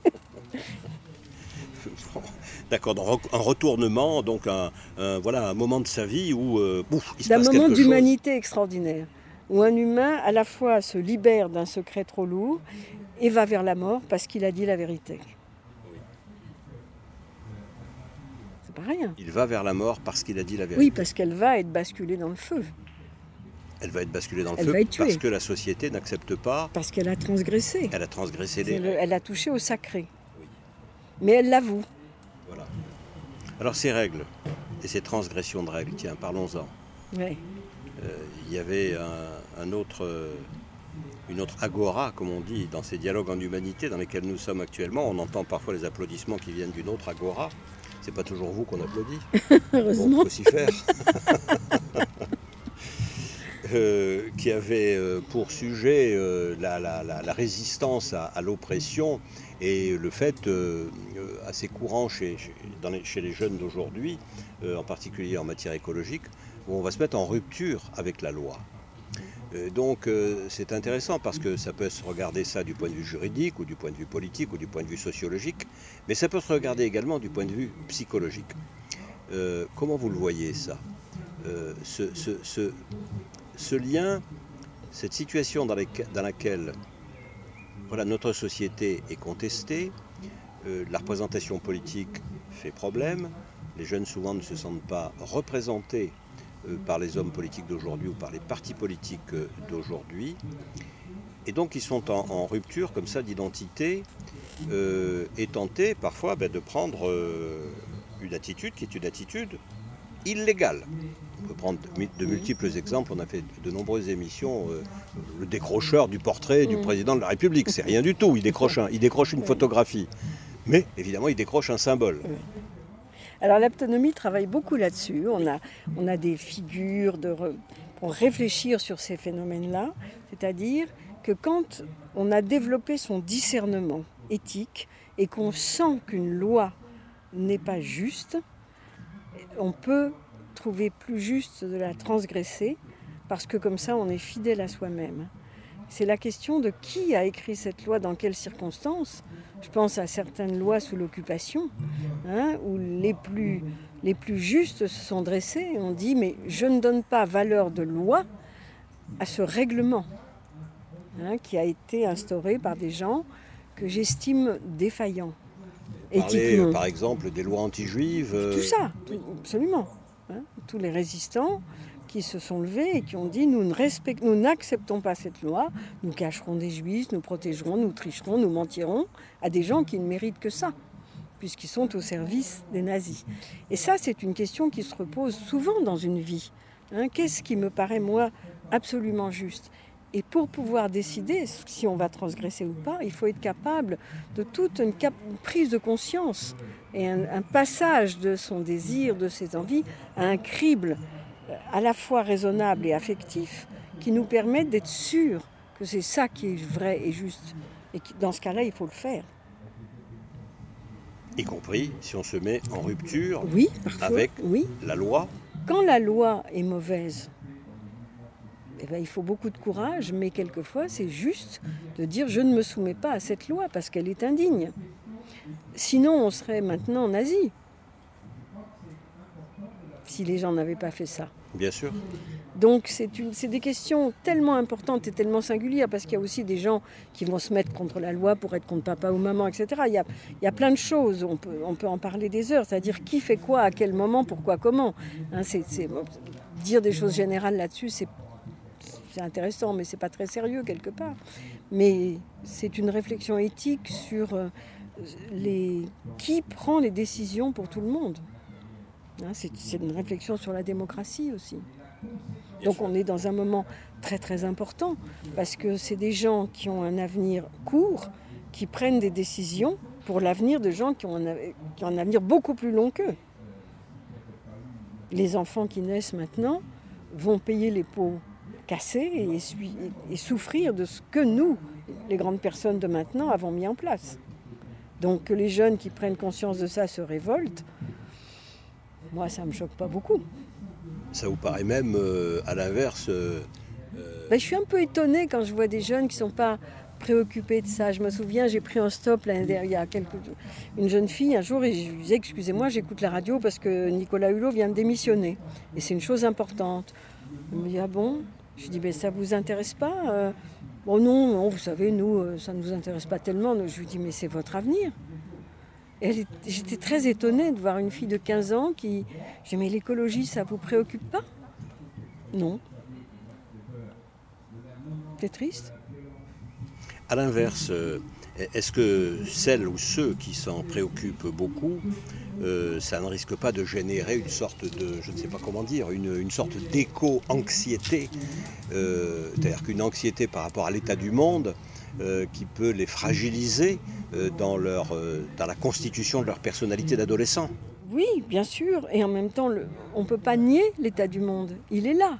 B: D'accord, un retournement, donc un, un- voilà, un moment de sa vie où euh, bouf, il se
C: D'un
B: passe
C: moment d'humanité extraordinaire, où un humain à la fois se libère d'un secret trop lourd et va vers la mort parce qu'il a dit la vérité. C'est pas rien.
B: Il va vers la mort parce qu'il a dit la vérité.
C: Oui, parce qu'elle va être basculée dans le feu,
B: Elle va être basculée dans le
C: Elle
B: feu parce que la société n'accepte pas.
C: parce qu'elle a transgressé.
B: Elle a transgressé les
C: Elle, a touché au sacré.
B: Oui.
C: Mais elle l'avoue.
B: Voilà. Alors ces règles et ces transgressions de règles, tiens, parlons-en.
C: Ouais.
B: Il y avait un, un autre, euh, une autre agora, comme on dit, dans ces dialogues en humanité dans lesquels nous sommes actuellement. On entend parfois les applaudissements qui viennent d'une autre agora. C'est pas toujours vous qu'on applaudit. (laughs) Bon,
C: Heureusement.
B: s'y faire. (laughs) Euh, qui avait euh, pour sujet euh, la, la- la- la résistance à, à l'oppression et le fait euh, assez courant chez, chez- dans les, chez les jeunes d'aujourd'hui, en particulier en matière écologique, où on va se mettre en rupture avec la loi. Euh, donc euh, c'est intéressant parce que ça peut se regarder ça du point de vue juridique ou du point de vue politique ou du point de vue sociologique, mais ça peut se regarder également du point de vue psychologique. Euh, comment vous le voyez ça? Ce, lien, cette situation dans, laquelle voilà, notre société est contestée, la représentation politique fait problème, les jeunes souvent ne se sentent pas représentés par les hommes politiques d'aujourd'hui ou par les partis politiques euh, d'aujourd'hui, et donc ils sont en, en rupture comme ça d'identité euh, et tentés parfois ben, de prendre euh, une attitude qui est une attitude illégale. On peut prendre de mu- de multiples exemples. On a fait de nombreuses émissions. euh, le décrocheur du portrait du président de la République, c'est rien du tout. Il décroche, un- il décroche une photographie. Mais évidemment, il décroche un symbole.
C: Alors l'aptonomie travaille beaucoup là-dessus. On a, des figures pour réfléchir sur ces phénomènes-là. C'est-à-dire que quand on a développé son discernement éthique et qu'on sent qu'une loi n'est pas juste, on peut trouver plus juste de la transgresser parce que comme ça on est fidèle à soi-même. C'est la question de qui a écrit cette loi, dans quelles circonstances. Je pense à certaines lois sous l'occupation, hein, où les plus, les plus justes se sont dressés et ont dit mais je ne donne pas valeur de loi à ce règlement hein, qui a été instauré par des gens que j'estime défaillants
B: Parler, euh, par exemple, des lois anti-juives. euh,
C: Tout ça, tout- absolument. hein. Tous les résistants qui se sont levés et qui ont dit nous n'acceptons pas cette loi, nous cacherons des juifs, nous protégerons, nous tricherons, nous mentirons à des gens qui ne méritent que ça, puisqu'ils sont au service des nazis. Et ça, c'est une question qui se repose souvent dans une vie. hein. Qu'est-ce qui me paraît, moi, absolument juste? Et pour pouvoir décider si on va transgresser ou pas, il faut être capable de toute une, prise de conscience et un, passage de son désir, de ses envies, à un crible à la fois raisonnable et affectif qui nous permettent d'être sûrs que c'est ça qui est vrai et juste. Et qui- dans ce cas-là, il faut le faire.
B: y compris si on se met en rupture,
C: Oui, parfois.
B: Avec
C: Oui.
B: la loi.
C: Quand la loi est mauvaise, eh ben, il faut beaucoup de courage, mais quelquefois c'est juste de dire je ne me soumets pas à cette loi parce qu'elle est indigne. Sinon, on serait maintenant nazi. Si les gens n'avaient pas fait ça.
B: Bien sûr.
C: Donc c'est une- c'est des questions tellement importantes et tellement singulières parce qu'il y a aussi des gens qui vont se mettre contre la loi pour être contre papa ou maman, etc. Il y a, il y a plein de choses, on peut, on peut en parler des heures, c'est-à-dire qui fait quoi, à quel moment, pourquoi, comment. Hein, dire des choses générales là-dessus, c'est c'est intéressant, mais c'est pas très sérieux quelque part. Mais c'est une réflexion éthique sur euh, les... qui prend les décisions pour tout le monde Hein, C'est une réflexion sur la démocratie aussi. Donc on est dans un moment très très important parce que c'est des gens qui ont un avenir court, qui prennent des décisions pour l'avenir de gens qui ont, un, qui ont un avenir beaucoup plus long qu'eux. Les enfants qui naissent maintenant vont payer les pots cassés et, et souffrir de ce que nous, les grandes personnes de maintenant, avons mis en place. Donc que les jeunes qui prennent conscience de ça se révoltent, moi ça ne me choque pas beaucoup.
B: Ça vous paraît même, euh, à l'inverse, euh,
C: Ben, je suis un peu étonnée quand je vois des jeunes qui ne sont pas préoccupés de ça. Je me souviens, j'ai pris un stop dernière, il y a quelques... une jeune fille un jour et je lui disais Excusez-moi, j'écoute la radio parce que Nicolas Hulot vient de démissionner. Et c'est une chose importante. Elle me dit Ah bon? Je lui dis ben, Ça ne vous intéresse pas Euh, Bon, non, non, vous savez, nous, euh, ça ne nous intéresse pas tellement. Je lui dis Mais c'est votre avenir. J'étais très étonnée de voir une fille de 15 ans qui. Je Mais l'écologie, ça vous préoccupe pas? Non. C'est triste?
B: à l'inverse, euh, est-ce que celles ou ceux qui s'en préoccupent beaucoup, euh, ça ne risque pas de générer une sorte de, je ne sais pas comment dire, une, une sorte d'éco-anxiété, euh, c'est-à-dire qu'une anxiété par rapport à l'état du monde qui peut les fragiliser euh, dans, leur, euh, dans la constitution de leur personnalité d'adolescent
C: Oui, bien sûr. Et en même temps, le- on ne peut pas nier l'état du monde. Il est là.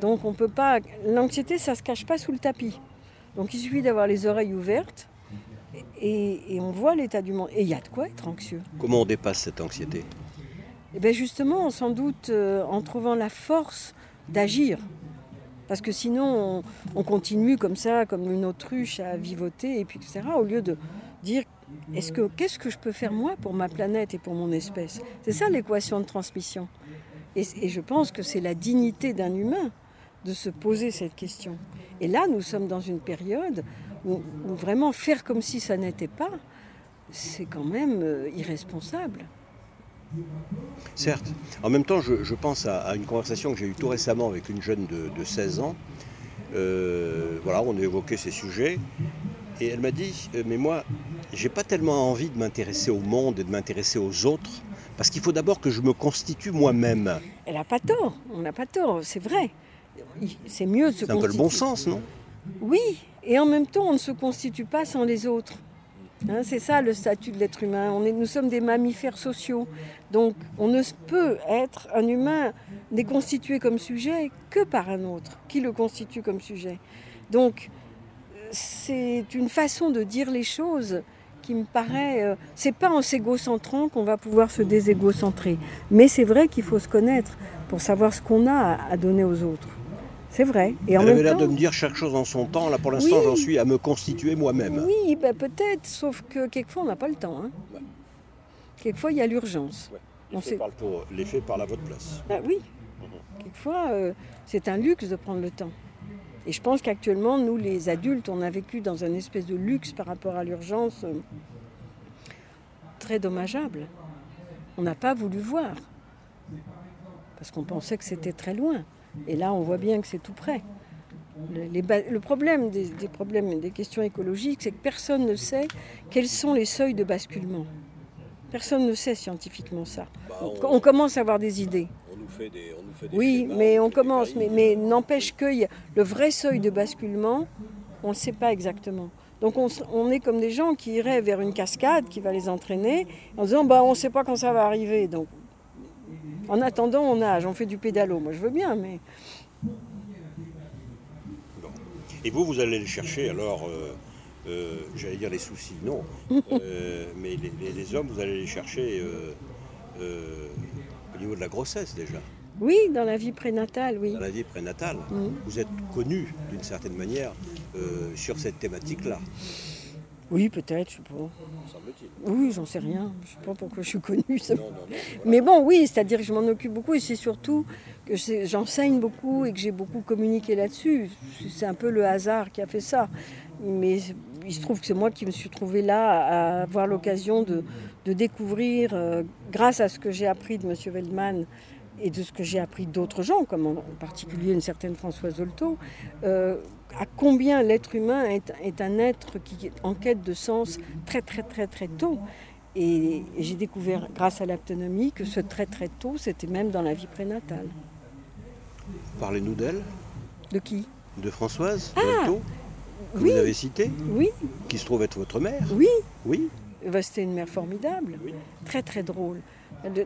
C: Donc on peut pas. L'anxiété, ça ne se cache pas sous le tapis. Donc il suffit d'avoir les oreilles ouvertes et, et on voit l'état du monde. Et il y a de quoi être anxieux.
B: Comment on dépasse cette anxiété?
C: Et bien justement, sans doute euh, en trouvant la force d'agir. Parce que sinon, on, on continue comme ça, comme une autruche à vivoter, et puis etc., au lieu de dire est-ce que, qu'est-ce que je peux faire moi pour ma planète et pour mon espèce? C'est ça l'équation de transmission. Et, je pense que c'est la dignité d'un humain de se poser cette question. Et là, nous sommes dans une période où, où vraiment faire comme si ça n'était pas, c'est quand même euh, irresponsable.
B: Certes. En même temps, je, je pense à, à une conversation que j'ai eue tout récemment avec une jeune de, de 16 ans. Euh, voilà, on a évoqué ces sujets. Et elle m'a dit, euh, mais moi, j'ai pas tellement envie de m'intéresser au monde et de m'intéresser aux autres, parce qu'il faut d'abord que je me constitue moi-même.
C: Elle n'a pas tort, on n'a pas tort, c'est vrai. C'est mieux de se
B: C'est un peu le bon sens, non?
C: Oui, et en même temps, on ne se constitue pas sans les autres. Hein, c'est ça le statut de l'être humain. Nous sommes des mammifères sociaux. Donc, on ne peut être un humain n'est constitué comme sujet que par un autre qui le constitue comme sujet? Donc, c'est une façon de dire les choses qui me paraît. euh, c'est pas en s'égocentrant qu'on va pouvoir se déségocentrer. Mais c'est vrai qu'il faut se connaître pour savoir ce qu'on a à donner aux autres. C'est vrai. Et en
B: Elle avait l'air
C: temps,
B: de me dire chaque chose en son temps. Là, pour l'instant,
C: Oui.
B: j'en suis à me constituer moi-même.
C: Oui, ben peut-être, sauf que quelquefois on n'a pas le temps. hein.
B: Ouais.
C: Quelquefois il y a l'urgence.
B: Les
C: On
B: faits
C: sait-
B: parlent pour- les faits parlent à votre place.
C: Ah oui, quelquefois euh, c'est un luxe de prendre le temps. Et je pense qu'actuellement, nous les adultes, on a vécu dans un espèce de luxe par rapport à l'urgence euh, très dommageable. On n'a pas voulu voir. Parce qu'on pensait que c'était très loin. Et là, on voit bien que c'est tout près. Le, les ba- le problème des, des problèmes des questions écologiques, c'est que personne ne sait quels sont les seuils de basculement. Personne ne sait scientifiquement ça.
B: Bah,
C: On, on commence à avoir des idées.
B: on nous fait des, on nous fait des
C: Oui,
B: schémas,
C: mais on commence. Mais, mais n'empêche que y a- le vrai seuil de basculement, on ne sait pas exactement. Donc on est comme des gens qui iraient vers une cascade qui va les entraîner en disant bah, on ne sait pas quand ça va arriver. Donc en attendant, on nage, on fait du pédalo. Moi je veux bien, mais
B: Et vous, vous allez les chercher alors, euh, euh, j'allais dire les soucis, non. (laughs) Euh, mais les, les- les hommes, vous allez les chercher euh, au niveau de la grossesse déjà,
C: oui, dans la vie prénatale, oui.
B: dans la vie prénatale.
C: Mhm.
B: Vous êtes connu d'une certaine manière sur cette thématique-là,
C: Oui, peut-être, je sais pas. Oui, j'en sais rien. Je sais pas pourquoi je suis connue. ça-
B: Non, non, non.
C: Mais bon, oui, c'est-à-dire que je m'en occupe beaucoup et c'est surtout que j'enseigne beaucoup et que j'ai beaucoup communiqué là-dessus. C'est un peu le hasard qui a fait ça. Mais il se trouve que c'est moi qui me suis trouvée là à avoir l'occasion de, de découvrir, euh, grâce à ce que j'ai appris de M. Veldman, et de ce que j'ai appris d'autres gens, comme en particulier une certaine Françoise Dolto, euh, à combien l'être humain est, est un être qui est en quête de sens très très très très tôt. Et, et j'ai découvert, grâce à l'aptonomie, que ce très très tôt, c'était même dans la vie prénatale.
B: Parlez-nous d'elle,
C: De qui?
B: De Françoise
C: Ah,
B: que
C: oui.
B: vous avez citée,
C: Oui,
B: qui se trouve être votre mère.
C: oui,
B: Oui,
C: Eh ben, c'était une mère formidable,
B: Oui.
C: très très drôle.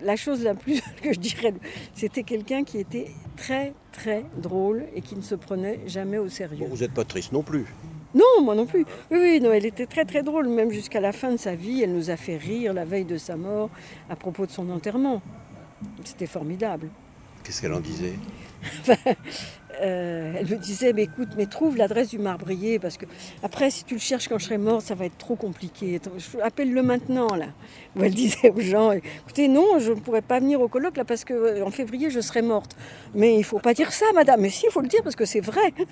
C: La chose la plus (laughs) que je dirais, c'était quelqu'un qui était très très drôle et qui ne se prenait jamais au
B: bon,
C: sérieux.
B: vous n'êtes pas triste non plus.
C: Non, moi non plus. Oui, oui, non, elle était très très drôle, même jusqu'à la fin de sa vie. Elle nous a fait rire la veille de sa mort à propos de son enterrement. C'était formidable.
B: Qu'est-ce qu'elle en disait? (laughs)
C: Euh, elle me disait, mais écoute, mais trouve l'adresse du marbrier, parce que après, si tu le cherches quand je serai morte, ça va être trop compliqué. Appelle-le maintenant, là. Où elle (laughs) disait aux gens, écoutez, non, je ne pourrai pas venir au colloque, là, parce qu'en février, je serai morte. Mais il ne faut pas dire ça, madame. Mais si, il faut le dire, parce que c'est vrai. (laughs)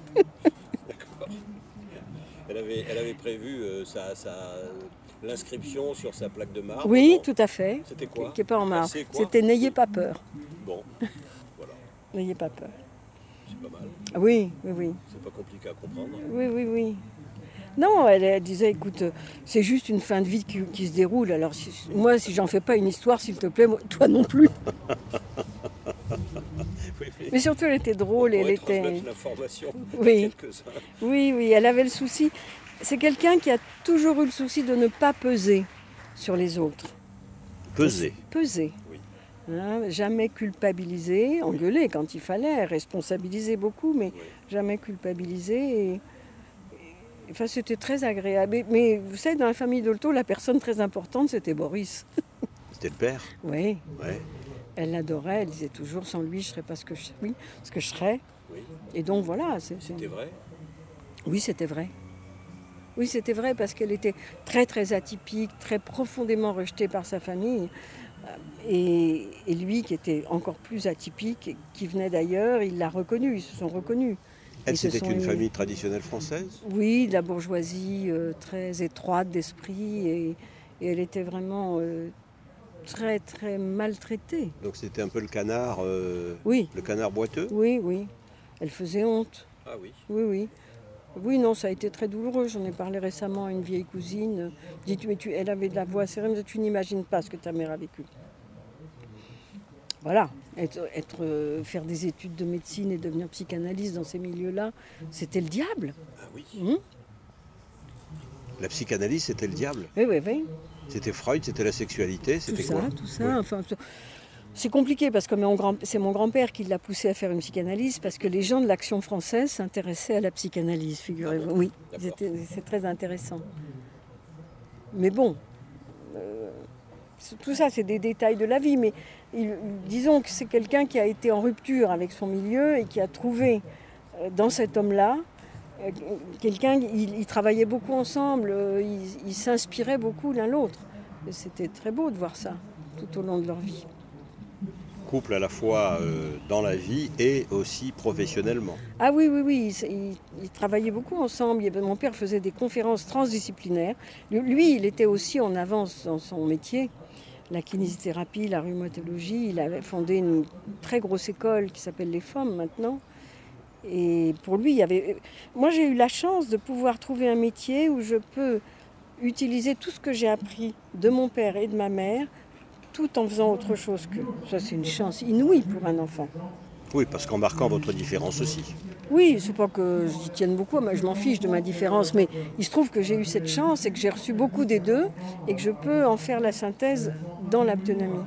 B: Elle avait, elle avait prévu euh, l'inscription sur sa plaque de marbre.
C: Oui, tout à fait.
B: C'était
C: Qui n'est pas en marbre.
B: Quoi
C: C'était N'ayez pas peur.
B: Bon, (laughs) voilà,
C: N'ayez pas peur.
B: C'est pas mal.
C: Oui, oui, oui.
B: C'est pas compliqué à comprendre.
C: Oui, oui, oui. Non, elle, elle disait, écoute, c'est juste une fin de vie qui, qui se déroule. Alors, si- moi, si j'en fais pas une histoire, s'il te plaît, moi- toi non plus. (laughs)
B: Oui.
C: Mais surtout, elle était drôle elle était.
B: l'information
C: Oui. Oui, oui, elle avait le souci. C'est quelqu'un qui a toujours eu le souci de ne pas peser sur les autres.
B: Peser.
C: Peser. Hein, jamais culpabiliser, engueuler quand il fallait, responsabiliser beaucoup, mais jamais culpabiliser. Et, et- enfin, c'était très agréable. Mais, mais vous savez, dans la famille Dolto, la personne très importante, c'était Boris. (laughs)
B: C'était le père.
C: Oui,
B: Ouais.
C: elle l'adorait, elle disait toujours, sans lui, je ne serais pas ce que je, oui, ce que je serais.
B: Oui.
C: Et donc voilà,
B: C'était vrai?
C: Oui, c'était vrai. Oui, c'était vrai parce qu'elle était très très atypique, très profondément rejetée par sa famille. Et, et lui, qui était encore plus atypique, qui venait d'ailleurs, il l'a reconnu, ils se sont reconnus.
B: Elle, c'était une
C: aimés.
B: famille traditionnelle française.
C: Oui, de la bourgeoisie euh, très étroite d'esprit et, et elle était vraiment euh, très très maltraitée.
B: Donc c'était un peu le canard, euh,
C: Oui,
B: le canard boiteux.
C: oui, oui. Elle faisait honte.
B: Ah oui.
C: Oui, oui. Oui, non, ça a été très douloureux. J'en ai parlé récemment à une vieille cousine. Mais tu, elle avait de la voix assez mais tu n'imagines pas ce que ta mère a vécu. Voilà, être, être, euh, faire des études de médecine et devenir psychanalyste dans ces milieux-là, c'était le diable.
B: Ah oui.
C: Mhm.
B: La psychanalyse, c'était le diable.
C: Oui, oui, oui.
B: C'était Freud, c'était la sexualité, c'était
C: ça,
B: quoi?
C: tout ça. Enfin, tout- c'est compliqué parce que c'est mon grand-père qui l'a poussé à faire une psychanalyse parce que les gens de l'action française s'intéressaient à la psychanalyse, figurez-vous. oui, c'est très intéressant. Mais bon, euh, tout ça, c'est des détails de la vie. Mais il- disons que c'est quelqu'un qui a été en rupture avec son milieu et qui a trouvé euh, dans cet homme-là euh, quelqu'un. Ils, travaillaient beaucoup ensemble, ils- s'inspiraient beaucoup l'un l'autre. C'était très beau de voir ça tout au long de leur vie.
B: À la fois euh, dans la vie et aussi professionnellement.
C: Ah oui, oui, oui, ils, travaillaient beaucoup ensemble. Mon père faisait des conférences transdisciplinaires. Lui- il était aussi en avance dans son métier. La kinésithérapie, la rhumatologie. Il avait fondé une très grosse école qui s'appelle les FOM maintenant. Et pour lui, il y avait. Moi, j'ai eu la chance de pouvoir trouver un métier où je peux utiliser tout ce que j'ai appris de mon père et de ma mère, tout en faisant autre chose que. Ça, c'est une chance inouïe pour un enfant.
B: Oui, parce qu'en marquant votre différence aussi.
C: Oui, c'est pas que j'y tienne beaucoup, moi je m'en fiche de ma différence, mais il se trouve que j'ai eu cette chance et que j'ai reçu beaucoup des deux et que je peux en faire la synthèse dans l'autonomie.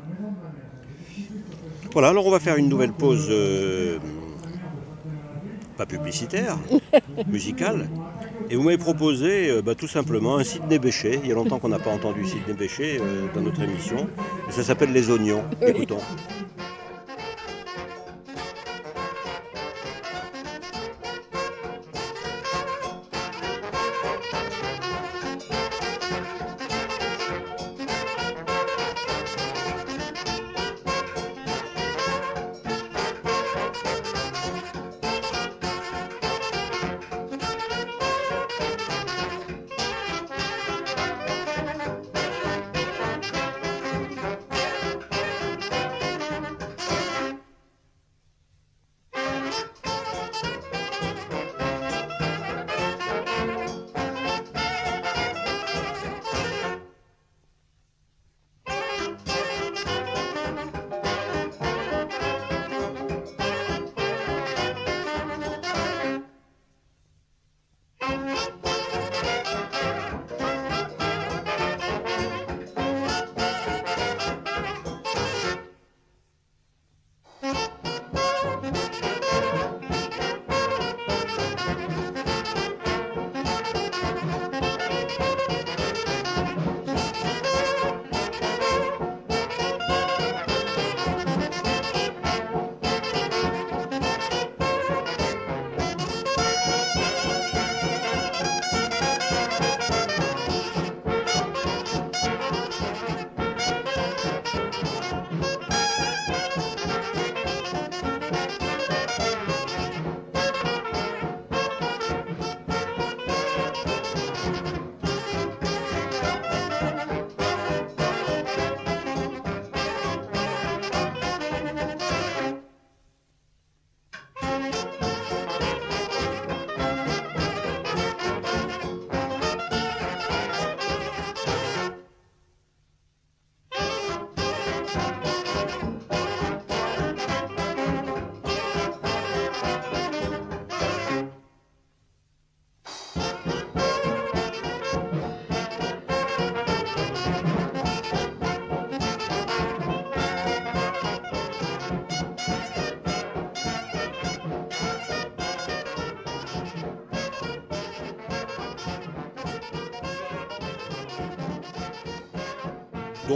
B: Voilà, alors on va faire une nouvelle pause, euh, pas publicitaire, (laughs) musicale. Et vous m'avez proposé euh, bah, tout simplement un Sidney Bechet. Il y a longtemps qu'on n'a pas entendu Sidney Bechet euh, dans notre émission. Et ça s'appelle Les Oignons.
C: Oui.
B: Écoutons.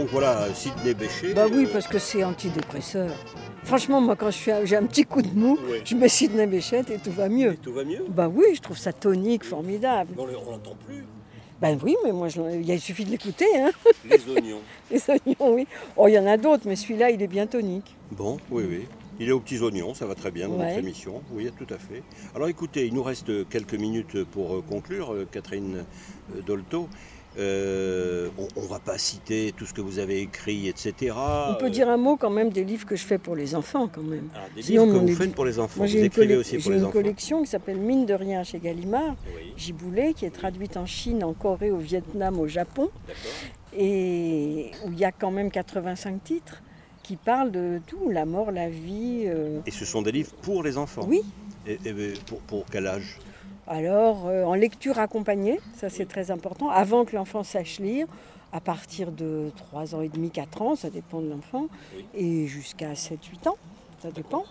B: Donc voilà, Sidney Bechet.
C: Bah oui, parce que c'est antidépresseur. Franchement, moi, quand j'ai un petit coup de mou, je mets Sidney Béchette et tout va mieux.
B: et tout va mieux.
C: Bah oui, je trouve ça tonique, formidable.
B: Mais on l'entend plus.
C: Ben oui, mais moi, je il suffit de l'écouter, hein, (laughs)
B: Les oignons. (laughs)
C: les oignons, oui. Oh, il y en a d'autres, mais celui-là, il est bien tonique.
B: Bon, oui, oui. Il est aux petits oignons, ça va très bien dans
C: Ouais.
B: notre émission. Oui, tout à fait. Alors écoutez, il nous reste quelques minutes pour euh, conclure, euh, Catherine euh, Dolto. Euh, on ne va pas citer tout ce que vous avez écrit, etc.
C: On peut dire un mot quand même des livres que je fais pour les enfants, quand même.
B: Alors, des
C: Sinon,
B: livres que vous faites pour les enfants.
C: Moi,
B: vous
C: j'ai une,
B: écrivez aussi pour
C: j'ai
B: les
C: une
B: enfants.
C: collection qui s'appelle Mine de rien chez Gallimard,
B: Oui,
C: Giboulé, qui est traduite en Chine, en Corée, au Vietnam, au Japon, et où il y a quand même 85 titres qui parlent de tout, la mort, la vie. euh,
B: Et ce sont des livres pour les enfants.
C: Oui,
B: Et, et, euh, pour, pour quel âge?
C: Alors, euh, en lecture accompagnée, ça c'est très important, avant que l'enfant sache lire, à partir de 3 ans et demi, 4 ans, ça dépend de l'enfant,
B: Oui.
C: et jusqu'à 7-8 ans, ça dépend.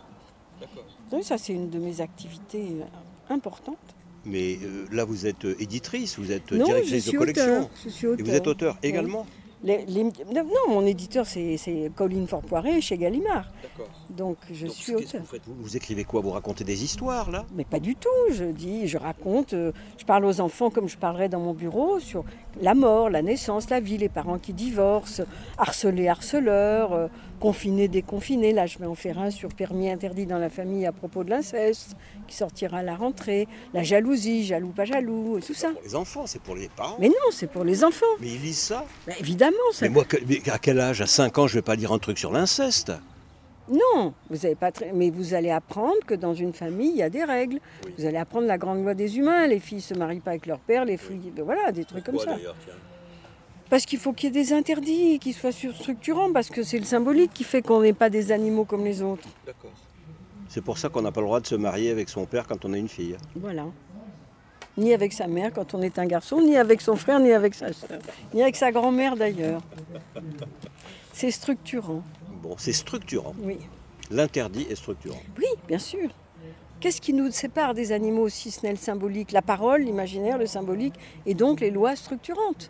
B: D'accord.
C: Ça c'est une de mes activités euh, importantes.
B: Mais euh, là, vous êtes éditrice, vous êtes
C: non,
B: directrice de collection.
C: Je suis
B: Et
C: auteur.
B: vous êtes auteur également
C: Les- les- non, mon éditeur c'est Colline Forpoiré chez Gallimard,
B: D'accord.
C: donc je
B: Donc,
C: suis
B: que
C: auteur.
B: vous, faites? Vous, vous écrivez quoi? Vous racontez des histoires, là?
C: Mais pas du tout, je dis, je raconte, euh, je parle aux enfants comme je parlerais dans mon bureau sur la mort, la naissance, la vie, les parents qui divorcent, harcelés, harceleurs, euh, confinés, déconfinés. Là, je vais en faire un sur permis interdit dans la famille à propos de l'inceste, qui sortira à la rentrée, la jalousie, jaloux, pas jaloux, et tout ça.
B: Pour les enfants, c'est pour les parents.
C: Mais non, c'est pour les enfants.
B: Mais ils lisent ça
C: Ben, évidemment, ça.
B: Mais moi, que- mais à quel âge? À 5 ans, je vais pas lire un truc sur l'inceste.
C: Non, vous avez pas très- mais vous allez apprendre que dans une famille, il y a des règles.
B: Oui.
C: Vous allez apprendre la grande loi des humains. Les filles se marient pas avec leur père, les filles, ben voilà, des trucs comme ça. Parce qu'il faut qu'il y ait des interdits qui soient structurants, parce que c'est le symbolique qui fait qu'on n'est pas des animaux comme les autres.
B: D'accord. C'est pour ça qu'on n'a pas le droit de se marier avec son père quand on a une fille.
C: Voilà. Ni avec sa mère quand on est un garçon, ni avec son frère, ni avec sa soeur, ni avec sa grand-mère d'ailleurs. C'est structurant,
B: Bon, c'est structurant.
C: oui.
B: L'interdit est structurant.
C: Oui, bien sûr. Qu'est-ce qui nous sépare des animaux si ce n'est le symbolique? La parole, l'imaginaire, le symbolique, et donc les lois structurantes.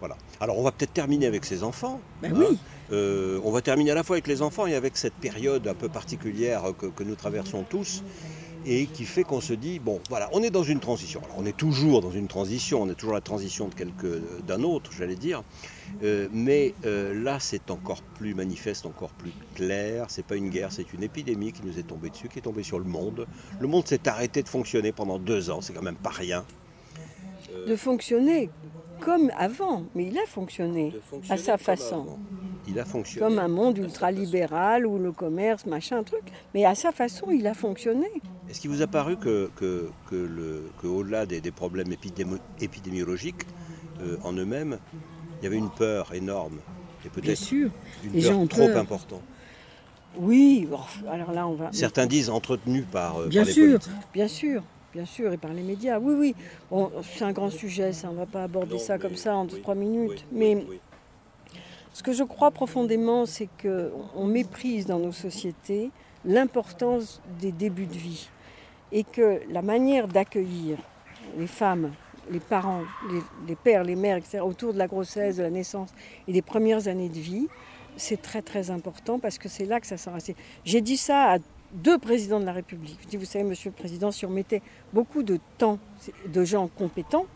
B: Voilà. Alors, on va peut-être terminer avec ses enfants.
C: Ben
B: hein.
C: oui.
B: Euh, on va terminer à la fois avec les enfants et avec cette période un peu particulière que, que nous traversons tous et qui fait qu'on se dit, bon, voilà, on est dans une transition. Alors, on est toujours dans une transition, on est toujours la transition de quelque, d'un autre, j'allais dire. Euh, mais euh, là, c'est encore plus manifeste, encore plus clair. C'est pas une guerre, c'est une épidémie qui nous est tombée dessus, qui est tombée sur le monde. Le monde s'est arrêté de fonctionner pendant deux ans, c'est quand même pas rien.
C: De fonctionner comme avant, mais il a fonctionné à sa façon.
B: Il a fonctionné.
C: Comme un monde ultralibéral où le commerce, machin, truc. Mais à sa façon, il a fonctionné.
B: Est-ce qu'il vous a paru que, que, que le, que au-delà des, des problèmes épidémiologiques euh, en eux-mêmes, il y avait une peur énorme et
C: Bien
B: peut-être
C: sûr.
B: une
C: les gens
B: peur
C: ont
B: trop
C: peur.
B: importante?
C: Oui, alors là, on va.
B: Certains disent entretenus par, euh,
C: Bien
B: par les
C: sûr,
B: politiques.
C: bien sûr, bien sûr, et par les médias. Oui, oui. Bon, c'est un grand sujet, ça. On ne va pas aborder
B: Non,
C: ça comme ça en
B: oui,
C: trois minutes.
B: oui,
C: mais
B: oui.
C: Ce que je crois profondément, c'est qu'on méprise dans nos sociétés l'importance des débuts de vie et que la manière d'accueillir les femmes, les parents, les, les pères, les mères, etc., autour de la grossesse, de la naissance et des premières années de vie, c'est très très important parce que c'est là que ça s'enracine. J'ai dit ça à deux présidents de la République. Je dis, vous savez, Monsieur le Président, si on mettait beaucoup de temps de gens compétents,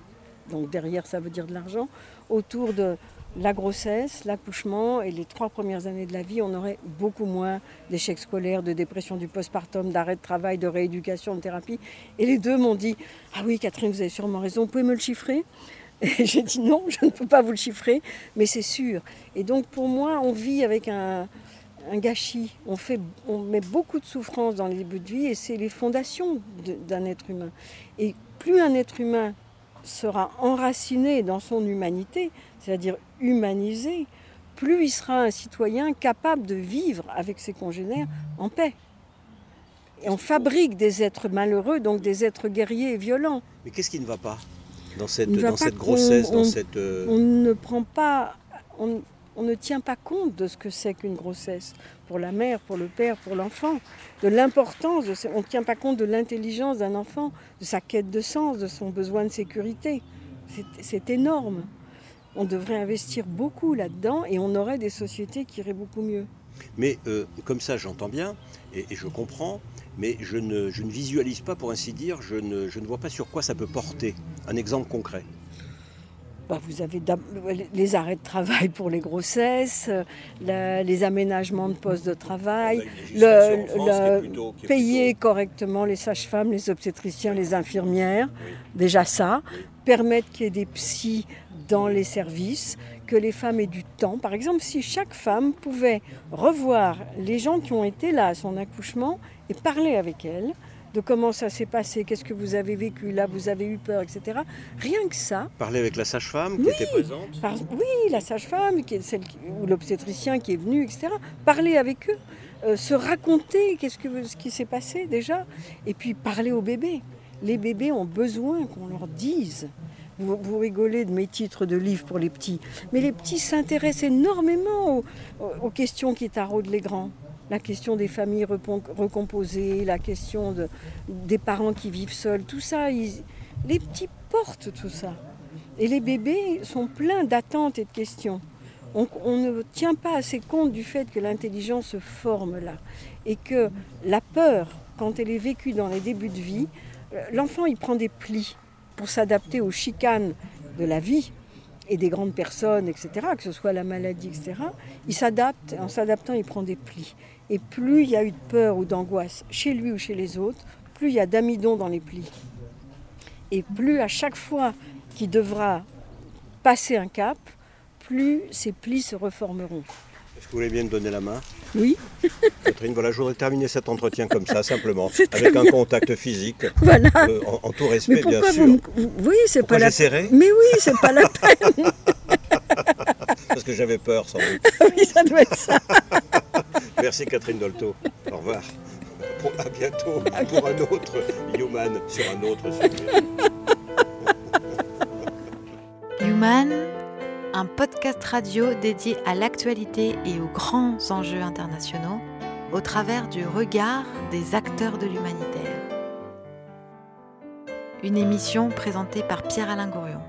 C: donc derrière ça veut dire de l'argent, autour de la grossesse, l'accouchement et les trois premières années de la vie, on aurait beaucoup moins d'échecs scolaires, de dépression du postpartum, d'arrêt de travail, de rééducation, de thérapie. Et les deux m'ont dit Ah oui, Catherine, vous avez sûrement raison, vous pouvez me le chiffrer? Et (laughs) j'ai dit Non, je ne peux pas vous le chiffrer, mais c'est sûr. Et donc pour moi, on vit avec un, un gâchis. On, fait, on met beaucoup de souffrance dans les débuts de vie et c'est les fondations d'un être humain. Et plus un être humain sera enraciné dans son humanité, c'est-à-dire humanisé, plus il sera un citoyen capable de vivre avec ses congénères en paix. Et on fabrique des êtres malheureux, donc des êtres guerriers et violents.
B: Mais qu'est-ce qui ne va pas dans cette,
C: ne va
B: dans cette
C: qu'on-
B: grossesse, dans
C: on-
B: cette... euh,
C: On ne prend pas, on, on ne tient pas compte de ce que c'est qu'une grossesse pour la mère, pour le père, pour l'enfant, de l'importance. on ne tient pas compte de l'intelligence d'un enfant, de sa quête de sens, de son besoin de sécurité. C'est- énorme. On devrait investir beaucoup là-dedans et on aurait des sociétés qui iraient beaucoup mieux.
B: Mais euh, comme ça, j'entends bien et, je comprends, mais je ne, visualise pas, pour ainsi dire, je ne vois pas sur quoi ça peut porter. Un exemple concret.
C: Bah, vous avez les arrêts de travail pour les grossesses, la- les aménagements de postes de travail, le- le- payer correctement les sages-femmes, les obstétriciens, les infirmières, déjà ça, permettre qu'il y ait des psys dans les services, que les femmes aient du temps. Par exemple, si chaque femme pouvait revoir les gens qui ont été là à son accouchement et parler avec elles de comment ça s'est passé, qu'est-ce que vous avez vécu, là vous avez eu peur, etc. Rien que ça,
B: Parler avec la sage-femme qui était présente.
C: par- oui, la sage-femme, qui est celle qui- ou l'obstétricien qui est venu, etc. Parler avec eux, euh, se raconter qu'est-ce que, ce qui s'est passé déjà, et puis parler aux bébés. Les bébés ont besoin qu'on leur dise. Vous, vous rigolez de mes titres de livres pour les petits, mais les petits s'intéressent énormément aux, aux- aux questions qui taraudent les grands. La question des familles recomposées, la question de- des parents qui vivent seuls, tout ça, les petits portent tout ça. Et les bébés sont pleins d'attentes et de questions. On, on ne tient pas assez compte du fait que l'intelligence se forme là. Et que la peur, quand elle est vécue dans les débuts de vie, euh, l'enfant il prend des plis pour s'adapter aux chicanes de la vie et des grandes personnes, etc., que ce soit la maladie, etc. Il s'adapte, en s'adaptant, il prend des plis. Et plus il y a eu de peur ou d'angoisse chez lui ou chez les autres, plus il y a d'amidon dans les plis. Et plus à chaque fois qu'il devra passer un cap, plus ces plis se reformeront.
B: Est-ce que vous voulez bien me donner la main?
C: Oui, (laughs)
B: Catherine, voilà, je voudrais terminer cet entretien comme ça, simplement, avec un
C: bien.
B: contact physique,
C: voilà.
B: euh, en, en tout
C: Mais
B: respect, bien
C: pourquoi
B: sûr.
C: vous me... Oui, c'est pas la
B: j'essaierai
C: Mais oui, c'est pas la peine. (laughs)
B: Parce que j'avais peur, sans doute. (laughs)
C: oui, ça doit être ça.
B: Merci Catherine Dolto. Au revoir. Pour- à bientôt pour un autre Human sur un autre sujet.
A: Human, un podcast radio dédié à l'actualité et aux grands enjeux internationaux au travers du regard des acteurs de l'humanitaire. Une émission présentée par Pierre-Alain Gourion.